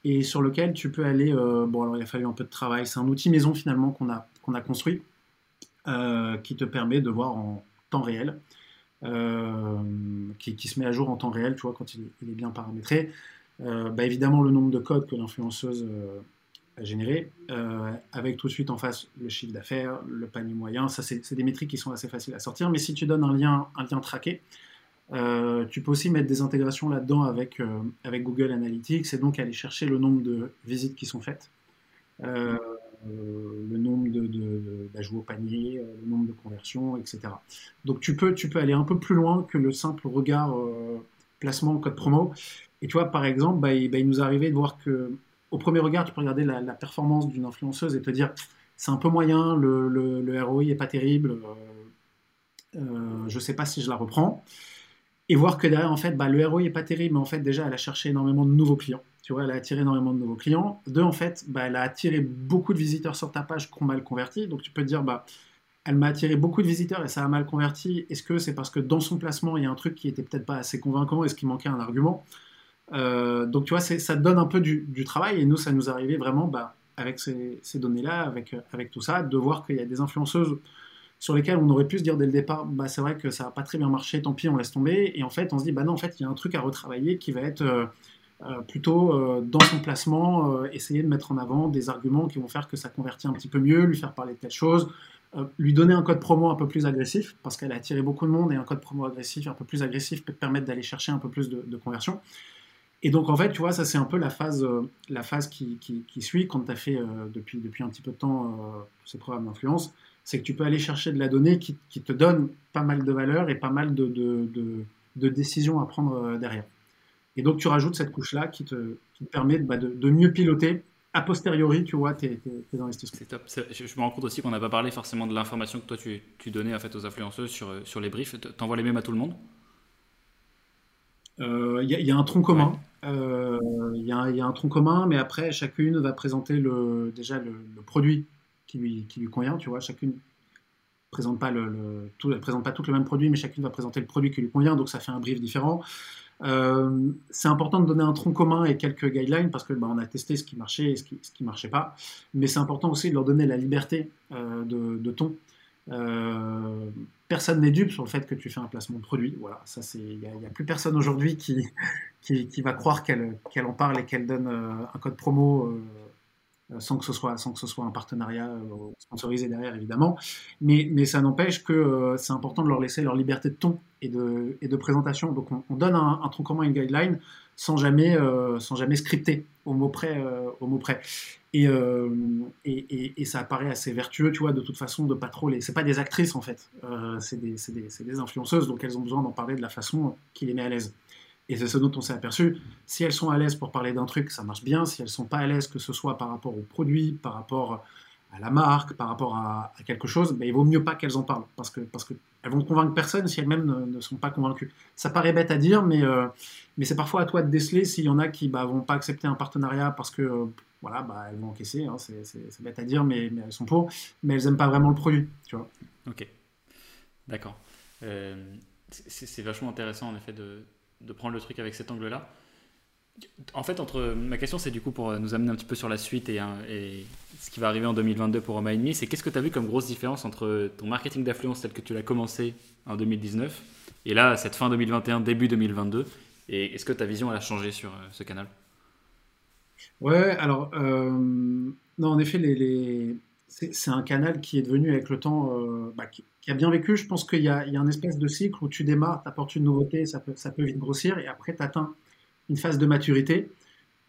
et sur lequel tu peux aller. Euh, bon, alors il a fallu un peu de travail. C'est un outil maison finalement qu'on a, a construit, euh, qui te permet de voir en temps réel, qui, qui, se met à jour en temps réel, tu vois, quand il, il est bien paramétré. Bah, évidemment, le nombre de codes que l'influenceuse générer, euh, avec tout de suite en face le chiffre d'affaires, le panier moyen. Ça, c'est des métriques qui sont assez faciles à sortir. Mais si tu donnes un lien, un lien traqué, euh, tu peux aussi mettre des intégrations là-dedans avec, euh, avec Google Analytics et donc aller chercher le nombre de visites qui sont faites, le nombre d'ajouts au panier, le nombre de conversions, etc. Donc tu peux, tu peux aller un peu plus loin que le simple regard placement code promo. Et tu vois, par exemple, bah, il, bah, il, nous de voir que au premier regard, tu peux regarder la, performance d'une influenceuse et te dire c'est un peu moyen, le, ROI est pas terrible, euh, euh, je sais pas si je la reprends. Et voir que derrière, en fait, bah, le ROI est pas terrible, mais en fait, déjà, elle a cherché énormément de nouveaux clients. Tu vois, elle a attiré énormément de nouveaux clients. Deux, en fait, bah, elle a attiré beaucoup de visiteurs sur ta page qui ont mal converti. Donc, tu peux te dire, bah, elle m'a attiré beaucoup de visiteurs et ça a mal converti. Est-ce que c'est parce que dans son placement, il y a un truc qui était peut-être pas assez convaincant? Est-ce qu'il manquait un argument? Euh, donc tu vois, ça donne un peu du, travail et nous, ça nous arrivait vraiment bah, avec ces, données-là, avec, avec tout ça, de voir qu'il y a des influenceuses sur lesquelles on aurait pu se dire dès le départ, bah, c'est vrai que ça n'a pas très bien marché, tant pis, on laisse tomber. Et en fait, on se dit, bah non, en fait, il y a un truc à retravailler qui va être euh, euh, plutôt dans son placement, essayer de mettre en avant des arguments qui vont faire que ça convertit un petit peu mieux, lui faire parler de telle chose, lui donner un code promo un peu plus agressif, parce qu'elle a attiré beaucoup de monde et un code promo agressif, un peu plus agressif, peut permettre d'aller chercher un peu plus de, de conversion. Et donc, en fait, tu vois, ça, c'est un peu la phase, euh, la phase qui, qui, suit quand tu as fait euh, depuis, depuis un petit peu de temps euh, ces programmes d'influence. C'est que tu peux aller chercher de la donnée qui, qui, te donne pas mal de valeur et pas mal de, de, de, décisions à prendre derrière. Et donc, tu rajoutes cette couche-là qui te, te permet bah, de, mieux piloter a posteriori, tu vois, tes, tes, investissements. C'est top. Je, me rends compte aussi qu'on n'a pas parlé forcément de l'information que toi tu, tu, donnais en fait aux influenceuses sur, sur les briefs. Tu envoies les mêmes à tout le monde? Il y, a un tronc commun. Il y, a un tronc commun, mais après, chacune va présenter le, déjà le, produit qui lui, qui lui convient. Tu vois, chacune présente pas le, tout, présente pas toutes le même produit, mais chacune va présenter le produit qui lui convient, donc ça fait un brief différent. Euh, c'est important de donner un tronc commun et quelques guidelines parce que bah, on a testé ce qui marchait et ce qui, ne marchait pas. Mais c'est important aussi de leur donner la liberté euh, de, ton. Euh, personne n'est dupe sur le fait que tu fais un placement de produit. Voilà, ça c'est, il n'y a, plus personne aujourd'hui qui, qui, va croire qu'elle, qu'elle en parle et qu'elle donne un code promo euh, sans que ce soit, sans que ce soit un partenariat euh, sponsorisé derrière, évidemment. Mais, mais ça n'empêche que euh, c'est important de leur laisser leur liberté de ton et de, et de présentation. Donc on, donne un, un, tronc commun, une guideline, sans jamais, sans jamais scripter au mot près. au mot près. Et, et, et, ça apparaît assez vertueux, tu vois, de toute façon, de pas trop les... C'est pas des actrices, en fait. c'est des, des, des, influenceuses, donc elles ont besoin d'en parler de la façon qui les met à l'aise. Et c'est ce dont on s'est aperçu. Si elles sont à l'aise pour parler d'un truc, ça marche bien. Si elles sont pas à l'aise, que ce soit par rapport au produit, par rapport à la marque, par rapport à, quelque chose, ben, il vaut mieux pas qu'elles en parlent. Parce que parce que elles vont convaincre personne si elles-mêmes ne, sont pas convaincues. Ça paraît bête à dire, mais, euh, mais c'est parfois à toi de déceler s'il y en a qui bah, vont pas accepter un partenariat parce que euh, voilà, bah, elles vont encaisser. Hein, c'est bête à dire, mais, mais, elles sont pour. Mais elles n'aiment pas vraiment le produit. Tu vois. Ok. D'accord. Euh, c'est vachement intéressant en effet de, de prendre le truc avec cet angle-là. En fait, entre ma question, c'est du coup pour nous amener un petit peu sur la suite et, et ce qui va arriver en 2022 pour Roma c'est qu'est-ce que tu as vu comme grosse différence entre ton marketing d'affluence tel que tu l'as commencé en 2019 et là, cette fin 2021, début 2022 Et est-ce que ta vision a changé sur euh, ce canal? Ouais, alors, euh, non, en effet, c'est un canal qui est devenu avec le temps, euh, bah, qui, a bien vécu. Je pense qu'il y, a un espèce de cycle où tu démarres, tu apportes une nouveauté, ça peut, ça peut vite grossir, et après tu atteins une phase de maturité.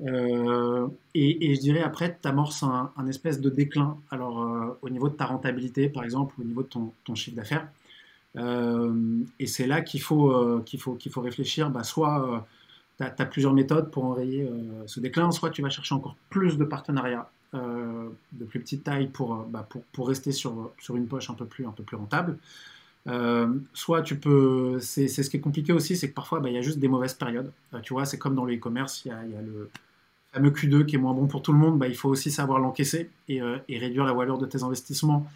Euh, et, je dirais après, tu amorces un, espèce de déclin. Alors, euh, au niveau de ta rentabilité, par exemple, au niveau de ton, chiffre d'affaires. et c'est là qu'il faut, qu'il faut, qu'il faut réfléchir. Bah, soit tu as, plusieurs méthodes pour enrayer ce déclin, soit tu vas chercher encore plus de partenariats euh, de plus petite taille pour, euh, bah, pour, pour, rester sur, sur une poche un peu plus, un peu plus rentable. Euh, soit tu peux, c'est ce qui est compliqué aussi, c'est que parfois bah, il y a juste des mauvaises périodes. tu vois, c'est comme dans le e-commerce, il y a, le fameux Q2 qui est moins bon pour tout le monde. Bah, il faut aussi savoir l'encaisser et, et, réduire la valeur de tes investissements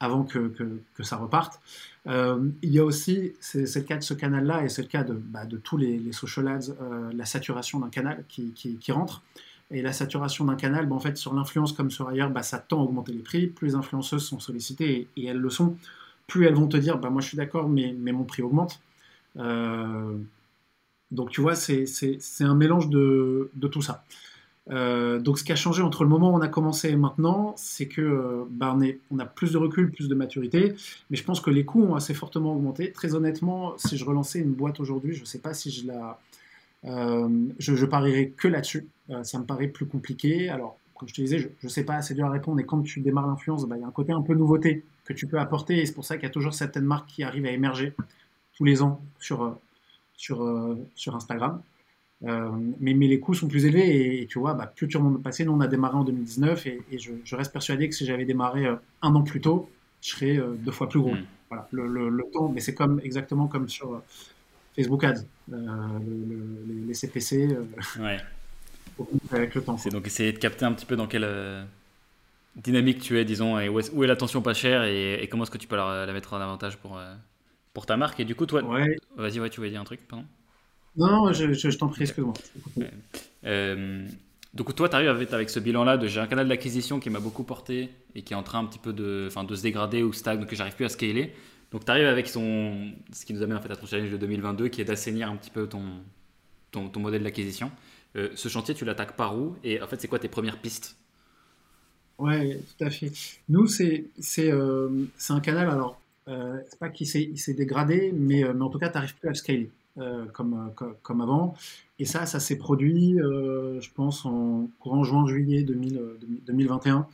avant que, ça reparte. il y a aussi, c'est le cas de ce canal-là et c'est le cas de, bah, tous les, social ads, la saturation d'un canal qui, rentre. Et la saturation d'un canal, en fait, sur l'influence comme sur ailleurs, ça tend à augmenter les prix. Plus les influenceuses sont sollicitées, et, elles le sont, plus elles vont te dire, bah, moi je suis d'accord, mais, mon prix augmente. Euh, donc tu vois, c'est un mélange de, tout ça. Euh, donc ce qui a changé entre le moment où on a commencé et maintenant, c'est que bah, on, a plus de recul, plus de maturité, mais je pense que les coûts ont assez fortement augmenté. Très honnêtement, si je relançais une boîte aujourd'hui, je ne sais pas si je la euh, je, parierais que là-dessus. Euh, ça me paraît plus compliqué. Alors, comme je te disais, je ne sais pas, c'est dur à répondre. Et quand tu démarres l'influence, bah, il y a un côté un peu nouveauté que tu peux apporter. Et c'est pour ça qu'il y a toujours certaines marques qui arrivent à émerger tous les ans sur, euh, sur, sur Instagram. mais, mais, les coûts sont plus élevés et, tu vois, bah, plus tu remontes passé, nous on a démarré en 2019 et, je, je, reste persuadé que si j'avais démarré un an plus tôt, je serais deux fois plus gros. Mmh. Voilà, le, le, le, temps, mais c'est comme exactement comme sur, Facebook Ads, euh, les CPC. Euh, ouais. Avec le temps. C'est donc essayer de capter un petit peu dans quelle euh, dynamique tu es, disons, et où est, l'attention pas chère et, comment est-ce que tu peux la, la, mettre en avantage pour, pour ta marque? Et du coup, toi, ouais. vas-y, ouais, tu voulais dire un truc, pardon? Non, je, je, t'en prie, excuse-moi. donc toi, tu arrives avec, avec, ce bilan-là de j'ai un canal d'acquisition qui m'a beaucoup porté et qui est en train un petit peu de, de se dégrader ou stagne, que j'arrive plus à scaler. Donc tu arrives avec son, ce qui nous amène en fait à ton challenge de 2022, qui est d'assainir un petit peu ton, ton, modèle d'acquisition. Euh, ce chantier, tu l'attaques par où? Et en fait, c'est quoi tes premières pistes Ouais, tout à fait. Nous, c'est euh, un canal, alors, euh, c'est pas qu'il s'est dégradé, mais, mais, en tout cas, tu n'arrives plus à le scaler comme, comme, avant. Et ça, ça s'est produit, je pense, en courant juin-juillet 2021.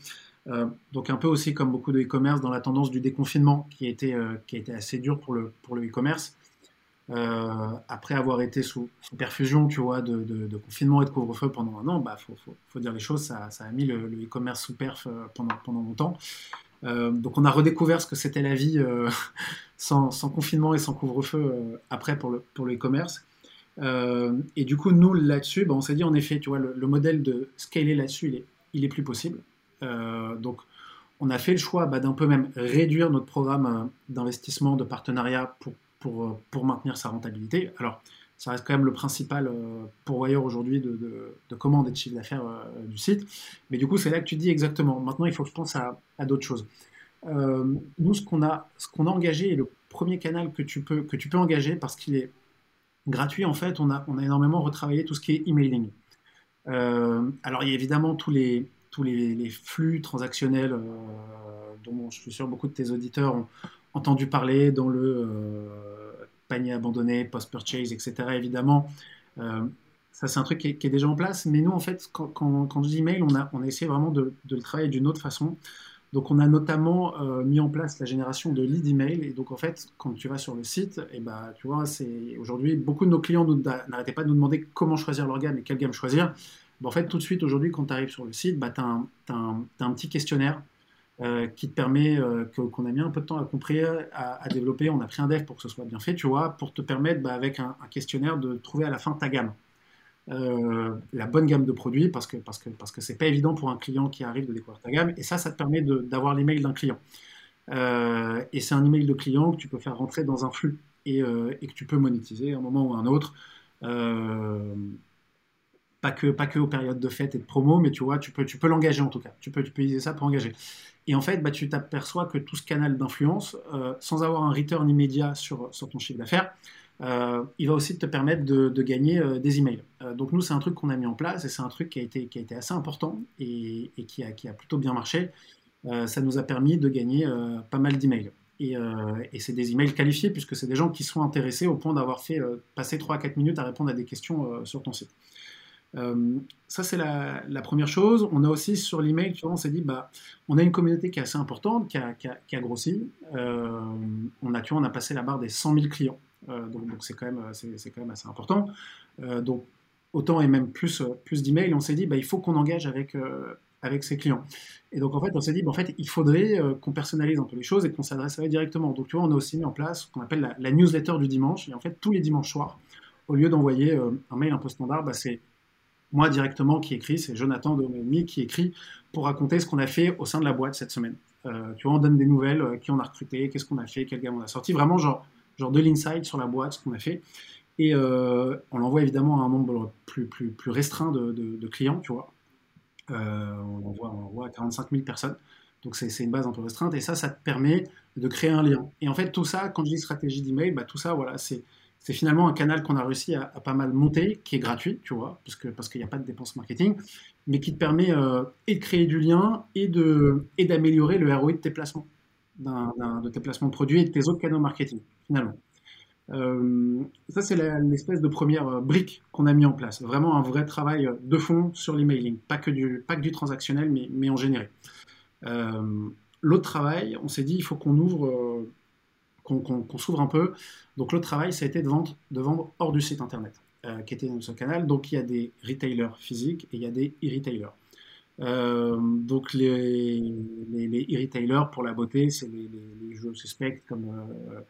Euh, donc un peu aussi comme beaucoup de e-commerce dans la tendance du déconfinement qui a été, euh, qui assez dur pour le, pour le e-commerce. Euh, après avoir été sous, perfusion tu vois, de, confinement et de couvre-feu pendant un an, bah, faut, dire les choses, ça, a mis le, e-commerce sous perf pendant, pendant longtemps. donc on a redécouvert ce que c'était la vie sans, confinement et sans couvre-feu après pour le, e-commerce. et du coup, nous, là-dessus, bah, on s'est dit, en effet, tu vois, le, modèle de scaler là-dessus, il est plus possible. donc, on a fait le choix bah, d'un peu même réduire notre programme d'investissement, de partenariat pour, pour, pour maintenir sa rentabilité. Alors, ça reste quand même le principal euh, pourvoyeur aujourd'hui de, de, commandes et de chiffre d'affaires euh, du site. Mais du coup, c'est là que tu dis exactement. Maintenant, il faut que je pense à, d'autres choses. Euh, nous, ce qu'on a, ce qu'on a engagé est le premier canal que tu peux, que tu peux engager parce qu'il est gratuit. En fait, on a, on a énormément retravaillé tout ce qui est emailing. alors, il y a évidemment tous les, tous les, flux transactionnels dont je suis sûr beaucoup de tes auditeurs ont entendu parler dans le panier abandonné, post-purchase, etc. Évidemment, euh, ça c'est un truc qui est, déjà en place. Mais nous, en fait, quand, quand, je dis mail, on a, on a essayé vraiment de, le travailler d'une autre façon. Donc, on a notamment euh, mis en place la génération de lead email. Et donc, en fait, quand tu vas sur le site, et eh ben, tu vois, aujourd'hui beaucoup de nos clients n'arrêtaient pas de nous demander comment choisir leur gamme et quelle gamme choisir. en fait, tout de suite, aujourd'hui, quand tu arrives sur le site, bah, tu as, un petit questionnaire euh, qui te permet, euh, qu'on a mis un peu de temps à comprendre, à, développer. On a pris un dev pour que ce soit bien fait, tu vois, pour te permettre, bah, avec un, questionnaire, de trouver à la fin ta gamme. Euh, la bonne gamme de produits, parce que parce que parce que c'est pas évident pour un client qui arrive de découvrir ta gamme. Et ça, ça te permet d'avoir l'email d'un client. et c'est un email de client que tu peux faire rentrer dans un flux et, et que tu peux monétiser à un moment ou à un autre pas que, pas que aux périodes de fête et de promo, mais tu vois, tu peux, tu peux l'engager en tout cas. Tu peux, tu peux utiliser ça pour engager. Et en fait, bah, tu t'aperçois que tout ce canal d'influence, euh, sans avoir un return immédiat sur, sur ton chiffre d'affaires, euh, il va aussi te permettre de, gagner euh, des emails. donc nous, c'est un truc qu'on a mis en place et c'est un truc qui a été, qui a été assez important et, qui, a, qui, a, plutôt bien marché. ça nous a permis de gagner pas mal d'emails. Et, et c'est des emails qualifiés puisque c'est des gens qui sont intéressés au point d'avoir fait passer 3 à 4 minutes à répondre à des questions sur ton site. Euh, ça, c'est la, première chose. On a aussi sur l'email, tu vois, on s'est dit, bah, on a une communauté qui est assez importante, qui a, grossi. Euh, on, a, tu vois, on a passé la barre des 100 000 clients. Euh, donc, c'est quand, même, assez important. donc, autant et même plus, plus d'emails, on s'est dit, bah, il faut qu'on engage avec, avec ses clients. Et donc, en fait, on s'est dit, bah, en fait, il faudrait qu'on personnalise un peu les choses et qu'on s'adresse à eux directement. Donc, tu vois, on a aussi mis en place ce qu'on appelle la, la, newsletter du dimanche. Et en fait, tous les dimanches soirs, au lieu d'envoyer un mail un peu standard, bah, c'est moi directement qui écrit, c'est Jonathan de qui écrit pour raconter ce qu'on a fait au sein de la boîte cette semaine. Euh, tu vois, on donne des nouvelles, euh, qui on a recruté, qu'est-ce qu'on a fait, quelle gamme on a sorti, vraiment genre, genre de l'insight sur la boîte, ce qu'on a fait. Et euh, on l'envoie évidemment à un nombre plus, plus, plus restreint de, clients, tu vois. on l'envoie à 45 000 personnes. Donc c'est une base un peu restreinte et ça, ça te permet de créer un lien. Et en fait, tout ça, quand je dis stratégie d'email, bah, tout ça, voilà, c'est c'est finalement un canal qu'on a réussi à, pas mal monter, qui est gratuit, tu vois, parce qu'il n'y a pas de dépenses marketing, mais qui te permet euh, et de créer du lien et d'améliorer le ROI de tes placements, de tes placements de produits et de tes autres canaux marketing, finalement. Euh, ça, c'est l'espèce de première euh, brique qu'on a mis en place. Vraiment un vrai travail de fond sur l'emailing, pas que du, pas que du transactionnel, mais, mais en général. L'autre travail, on s'est dit, il faut qu'on ouvre qu'on s'ouvre un peu. Donc le travail, ça a été de vendre, hors du site internet, euh, qui était ce canal. Donc il y a des retailers physiques et il y a des e-retailers. Euh, donc les, e-retailers pour la beauté, c'est les, jeux suspects comme euh,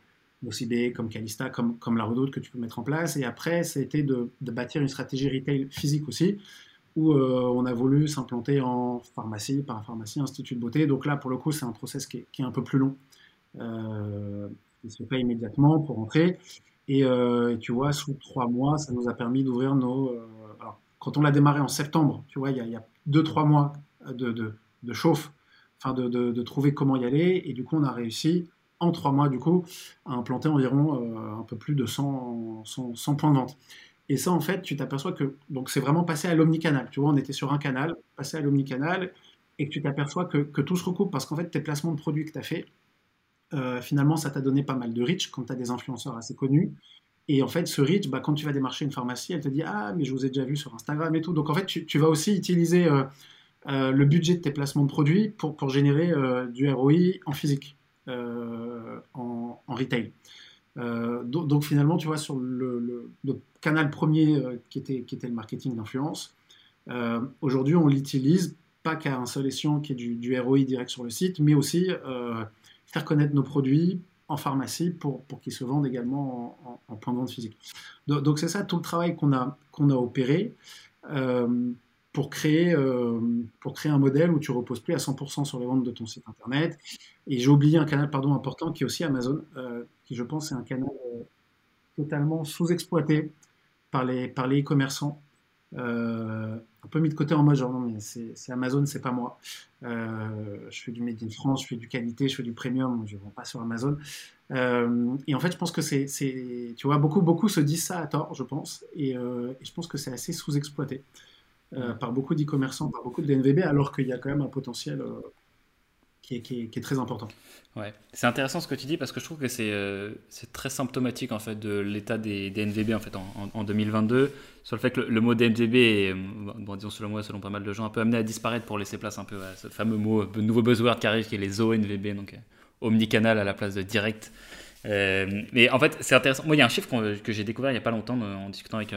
comme Calista, comme, comme la Redoute que tu peux mettre en place. Et après, ça a été de, bâtir une stratégie retail physique aussi, où euh, on a voulu s'implanter en pharmacie, par pharmacie, institut de beauté. Donc là, pour le coup, c'est un process qui est, un peu plus long. Euh, se fait immédiatement pour entrer. Euh, et, tu vois, sous trois mois, ça nous a permis d'ouvrir nos. Euh, alors, quand on l'a démarré en septembre, tu vois, il y a, deux, trois mois de, de, chauffe, enfin de, de, trouver comment y aller. Et du coup, on a réussi en trois mois, du coup, à implanter environ euh, un peu plus de 100, 100, points de vente. Et ça, en fait, tu t'aperçois que donc c'est vraiment passé à l'omnicanal. Tu vois, on était sur un canal, passé à l'omnicanal, et que tu t'aperçois que, que, tout se recoupe parce qu'en fait, tes placements de produits que tu as fait, euh, finalement, ça t'a donné pas mal de reach quand tu as des influenceurs assez connus. Et en fait, ce reach, bah, quand tu vas démarcher une pharmacie, elle te dit Ah, mais je vous ai déjà vu sur Instagram et tout. Donc en fait, tu, vas aussi utiliser euh, euh, le budget de tes placements de produits pour, générer du ROI en physique, en, retail. Donc, finalement, tu vois, sur le, canal premier qui, était, le marketing d'influence, aujourd'hui, on l'utilise pas qu'à un seul escient qui est du, ROI direct sur le site, mais aussi faire connaître nos produits en pharmacie pour, pour qu'ils se vendent également en, point de vente physique. Donc c'est ça tout le travail qu'on a, a opéré pour créer, euh, pour créer un modèle où tu reposes plus à 100% sur les ventes de ton site internet. Et j'ai oublié un canal pardon, important qui est aussi Amazon, euh, qui je pense est un canal euh, totalement sous-exploité par les par les e-commerçants. Un peu mis de côté en mode genre non mais c'est Amazon, c'est pas moi. je fais du made in France, je fais du qualité, je fais du premium, je ne vends pas sur Amazon. et en fait, je pense que c'est, tu vois, beaucoup, beaucoup se disent ça à tort, je pense, et, et je pense que c'est assez sous-exploité. Euh, par beaucoup d'e-commerçants, par beaucoup de DNVB, alors qu'il y a quand même un potentiel euh, qui, est, très important. Ouais, c'est intéressant ce que tu dis parce que je trouve que c'est euh, très symptomatique en fait de l'état des, DNVB en fait en, 2022 sur le fait que le, mot DNVB est, bon, disons selon moi, selon pas mal de gens, un peu amené à disparaître pour laisser place un peu à ce fameux mot, de nouveau buzzword qui arrive qui est les ONVB, donc omnicanal à la place de direct. mais en fait, c'est intéressant. Moi, il y a un chiffre que j'ai découvert il n'y a pas longtemps en discutant avec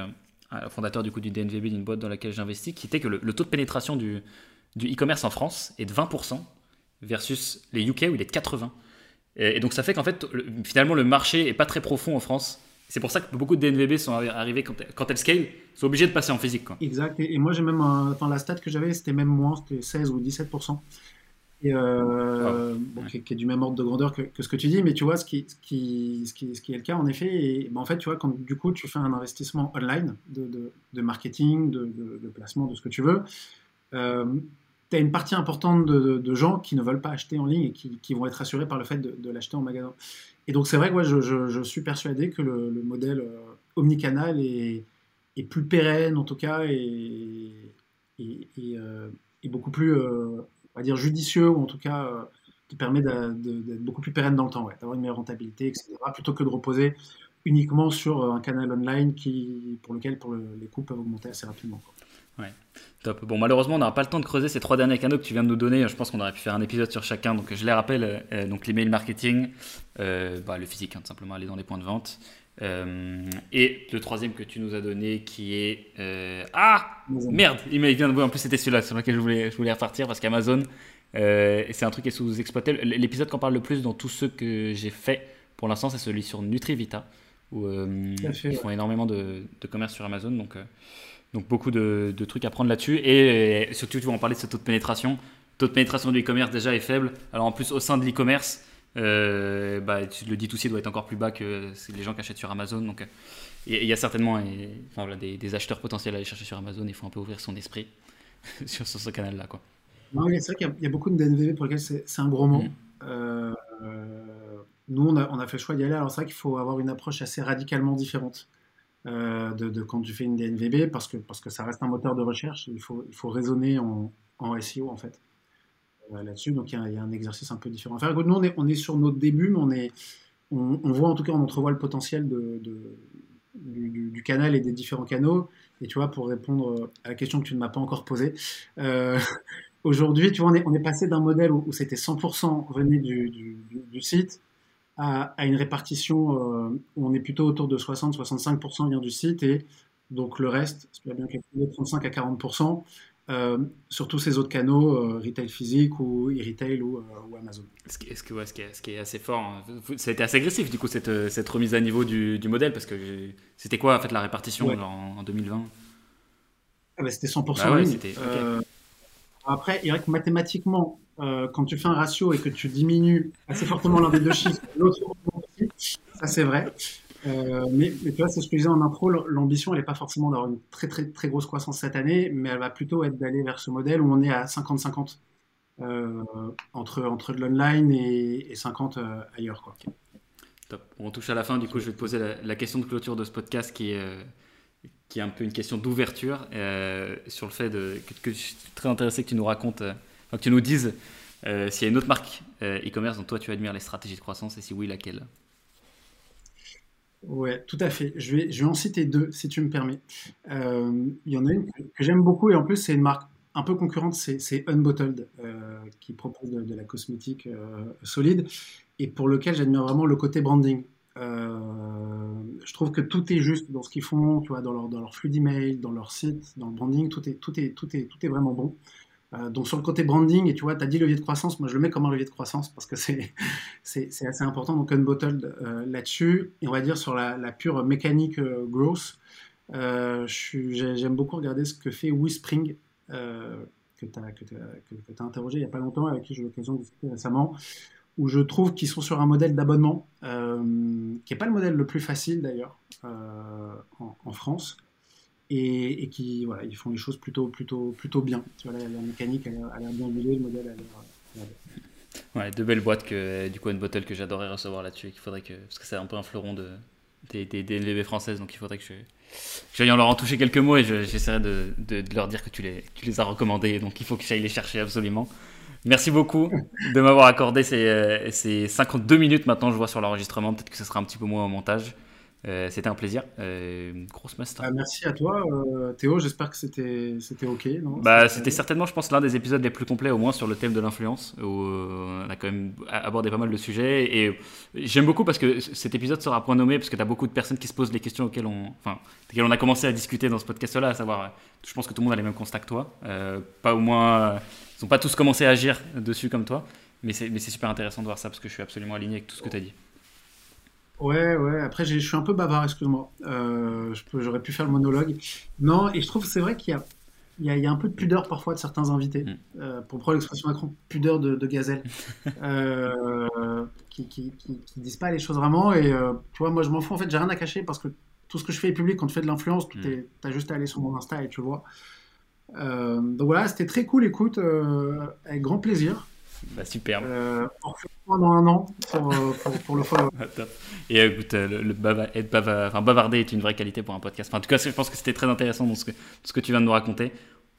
fondateur du coup du DNVB d'une boîte dans laquelle j'investis, qui était que le, taux de pénétration du e-commerce en France est de 20% versus les UK où il est de 80%. Et, donc ça fait qu'en fait, finalement, le marché est pas très profond en France. C'est pour ça que beaucoup de DNVB sont arrivés quand, quand elles scale, sont obligés de passer en physique. Quoi. Exact. Et, moi, j'ai même, enfin, la stat que j'avais, c'était même moins, c'était 16 ou 17% et, euh, qui, est du même ordre de grandeur que, ce que tu dis, mais tu vois, ce qui, ce qui, ce qui, ce qui est le cas en effet, et ben, en fait, tu vois, quand du coup tu fais un investissement online de, de, marketing, de, de, placement, de ce que tu veux, euh, tu as une partie importante de, gens qui ne veulent pas acheter en ligne et qui, vont être assurés par le fait de, l'acheter en magasin. Et donc, c'est vrai que je, suis persuadé que le, modèle euh, omnicanal est, plus pérenne, en tout cas, et, et, euh, beaucoup plus va dire, judicieux, ou en tout cas euh, qui permet d'être beaucoup plus pérenne dans le temps, d'avoir une meilleure rentabilité, etc., plutôt que de reposer uniquement sur euh, un canal online qui, pour lequel pour les coûts peuvent augmenter assez rapidement. Ouais, top. Bon, malheureusement, on n'aura pas le temps de creuser ces trois derniers canaux que tu viens de nous donner. Je pense qu'on aurait pu faire un épisode sur chacun. Donc, je les rappelle euh, donc l'email marketing, bah, le physique, hein, simplement aller dans les points de vente. et le troisième que tu nous as donné qui est. ah Merde Il vient de voir. En plus, c'était celui-là sur lequel je voulais, je voulais repartir parce qu'Amazon, euh, c'est un truc qui est sous-exploité. L'épisode qu'on parle le plus dans tous ceux que j'ai fait pour l'instant, c'est celui sur Nutrivita, où euh, ils font énormément de, commerce sur Amazon. Donc, euh, donc beaucoup de, trucs à prendre là-dessus. Et, surtout, tu vas en parler de ce taux de pénétration. Le taux de pénétration du e-commerce déjà est faible. Alors en plus, au sein de l'e-commerce, bah, le D2C doit être encore plus bas que les gens qui achètent sur Amazon. Donc il y a certainement enfin, des, des, acheteurs potentiels à aller chercher sur Amazon. Il faut un peu ouvrir son esprit sur, ce canal-là. Quoi. c'est vrai qu'il y, a beaucoup de DNVB pour lesquels c'est, un gros mot. Mm. Euh, nous, on a, on a, fait le choix d'y aller. Alors, c'est vrai qu'il faut avoir une approche assez radicalement différente euh, de, quand tu fais une DNVB parce que, parce que ça reste un moteur de recherche. Il faut, il faut raisonner en, en SEO, en fait, euh, là-dessus. Donc, il y, a, un exercice un peu différent à faire. On est, on est sur notre début, mais on, est, on, voit en tout cas, on entrevoit le potentiel de du, canal et des différents canaux. Et tu vois, pour répondre à la question que tu ne m'as pas encore posée, euh, aujourd'hui, tu vois, on est, on est passé d'un modèle où, c'était 100% venait du, du, site à, une répartition euh, où on est plutôt autour de 60-65% vient du site et donc le reste, c'est bien calculé, 35 à 40%, euh, sur tous ces autres canaux, euh, retail physique ou e-retail ou, euh, Amazon. Ce qui, est, ce, qui est, ce qui est assez fort, hein. ça a été assez agressif du coup cette, cette remise à niveau du, du modèle parce que c'était quoi en fait la répartition en, 2020 ah bah, C'était 100% bah après, il vrai que mathématiquement, quand tu fais un ratio et que tu diminues assez fortement l'un des deux chiffres, l'autre ça c'est vrai. Euh, mais, tu vois, c'est ce que je disais en intro, l'ambition, elle n'est pas forcément d'avoir une très, très, très grosse croissance cette année, mais elle va plutôt être d'aller vers ce modèle où on est à 50-50 euh, entre, entre de l'online et, 50 euh, ailleurs. Quoi. Top. On touche à la fin, du coup, je vais te poser la, question de clôture de ce podcast qui est, qui est un peu une question d'ouverture sur le fait de, que, je suis très intéressé que tu nous racontes, que tu nous dises s'il y a une autre marque e-commerce dont toi tu admires les stratégies de croissance et si oui, laquelle? Ouais, tout à fait. Je vais, en citer deux, si tu me permets. Euh, il y en a une que, j'aime beaucoup et en plus, c'est une marque un peu concurrente, c'est Unbottled, euh, qui propose de, la cosmétique euh, solide et pour lequel j'admire vraiment le côté branding. je trouve que tout est juste dans ce qu'ils font, tu vois, dans leur, dans leur flux d'email, dans leur site, dans le branding, tout est, tout est, tout est, tout est vraiment bon. Euh, donc sur le côté branding, et tu vois, tu as dit levier de croissance, moi je le mets comme un levier de croissance parce que c'est, assez important, donc unbottled euh, là-dessus. Et on va dire sur la, pure mécanique euh, growth, j'aime beaucoup regarder ce que fait WeSpring, que tu as, interrogé il n'y a pas longtemps, avec qui j'ai eu l'occasion de discuter récemment, où je trouve qu'ils sont sur un modèle d'abonnement, qui n'est pas le modèle le plus facile d'ailleurs en, France et, qui voilà, ils font les choses plutôt, plutôt, plutôt bien. Tu vois, la, mécanique a l'air bien huilée, le modèle a l'air. Ouais, deux belles boîtes que du coup une bottle que j'adorerais recevoir là-dessus, qu'il faudrait que parce que c'est un peu un fleuron de des, des, des françaises, donc il faudrait que je j'aille en leur en toucher quelques mots et j'essaierai de, de, leur dire que tu les, tu les as recommandés, donc il faut que j'aille les chercher absolument. Merci beaucoup de m'avoir accordé ces, euh, ces 52 minutes maintenant, je vois sur l'enregistrement, peut-être que ce sera un petit peu moins au montage. Euh, c'était un plaisir. Euh, grosse master. Ah, merci à toi, euh, Théo. J'espère que c'était c'était ok. bah, c'était certainement, je pense, l'un des épisodes les plus complets, au moins sur le thème de l'influence, où on a quand même abordé pas mal de sujets. Et j'aime beaucoup parce que cet épisode sera point nommé parce que tu as beaucoup de personnes qui se posent les questions auxquelles on, enfin, auxquelles on a commencé à discuter dans ce podcast-là, à savoir, je pense que tout le monde a les mêmes constats que toi. pas au moins, ils n'ont pas tous commencé à agir dessus comme toi. Mais c'est super intéressant de voir ça parce que je suis absolument aligné avec tout ce que tu as dit. Ouais, ouais. Après, je suis un peu bavard, excuse-moi. Euh, j'aurais pu faire le monologue. Non, et je trouve c'est vrai qu'il y a, y, y un peu de pudeur parfois de certains invités, mm. euh, pour prendre l'expression Macron, pudeur de, gazelle, euh, qui, qui, qui, disent pas les choses vraiment. Et tu vois, moi, je m'en fous. En fait, j'ai rien à cacher parce que tout ce que je fais est public. Quand tu fais de l'influence, tu mm. as juste à aller sur mon Insta et tu vois. donc voilà, c'était très cool. Écoute, avec grand plaisir. Bah, superbe. Euh, dans un an pour, euh, pour, le follow. Et euh, écoute, le, le être enfin, bavarder est une vraie qualité pour un podcast. en tout cas, je pense que c'était très intéressant dans ce que, ce que tu viens de nous raconter.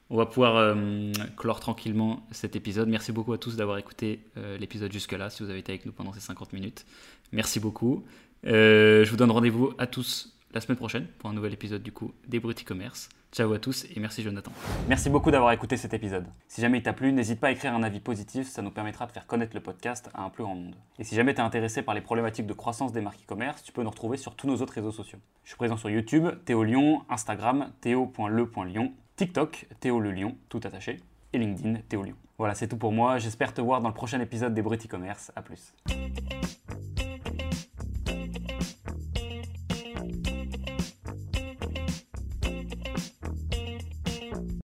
On va pouvoir euh, clore tranquillement cet épisode. Merci beaucoup à tous d'avoir écouté l'épisode jusque-là, si vous avez été avec nous pendant ces 50 minutes. Merci beaucoup. je vous donne rendez-vous à tous la semaine prochaine pour un nouvel épisode du coup des Bruts e-commerce. Ciao à tous et merci Jonathan. Merci beaucoup d'avoir écouté cet épisode. Si jamais il t'a plu, n'hésite pas à écrire un avis positif, ça nous permettra de faire connaître le podcast à un plus grand nombre. Et si jamais tu es intéressé par les problématiques de croissance des marques e-commerce, tu peux nous retrouver sur tous nos autres réseaux sociaux. Je suis présent sur YouTube, Théo Lyon, Instagram, théo.le.lyon, TikTok, Théo le Lyon, tout attaché, et LinkedIn, Théo Lyon. Voilà, c'est tout pour moi. J'espère te voir dans le prochain épisode des Bruts e-commerce. A plus.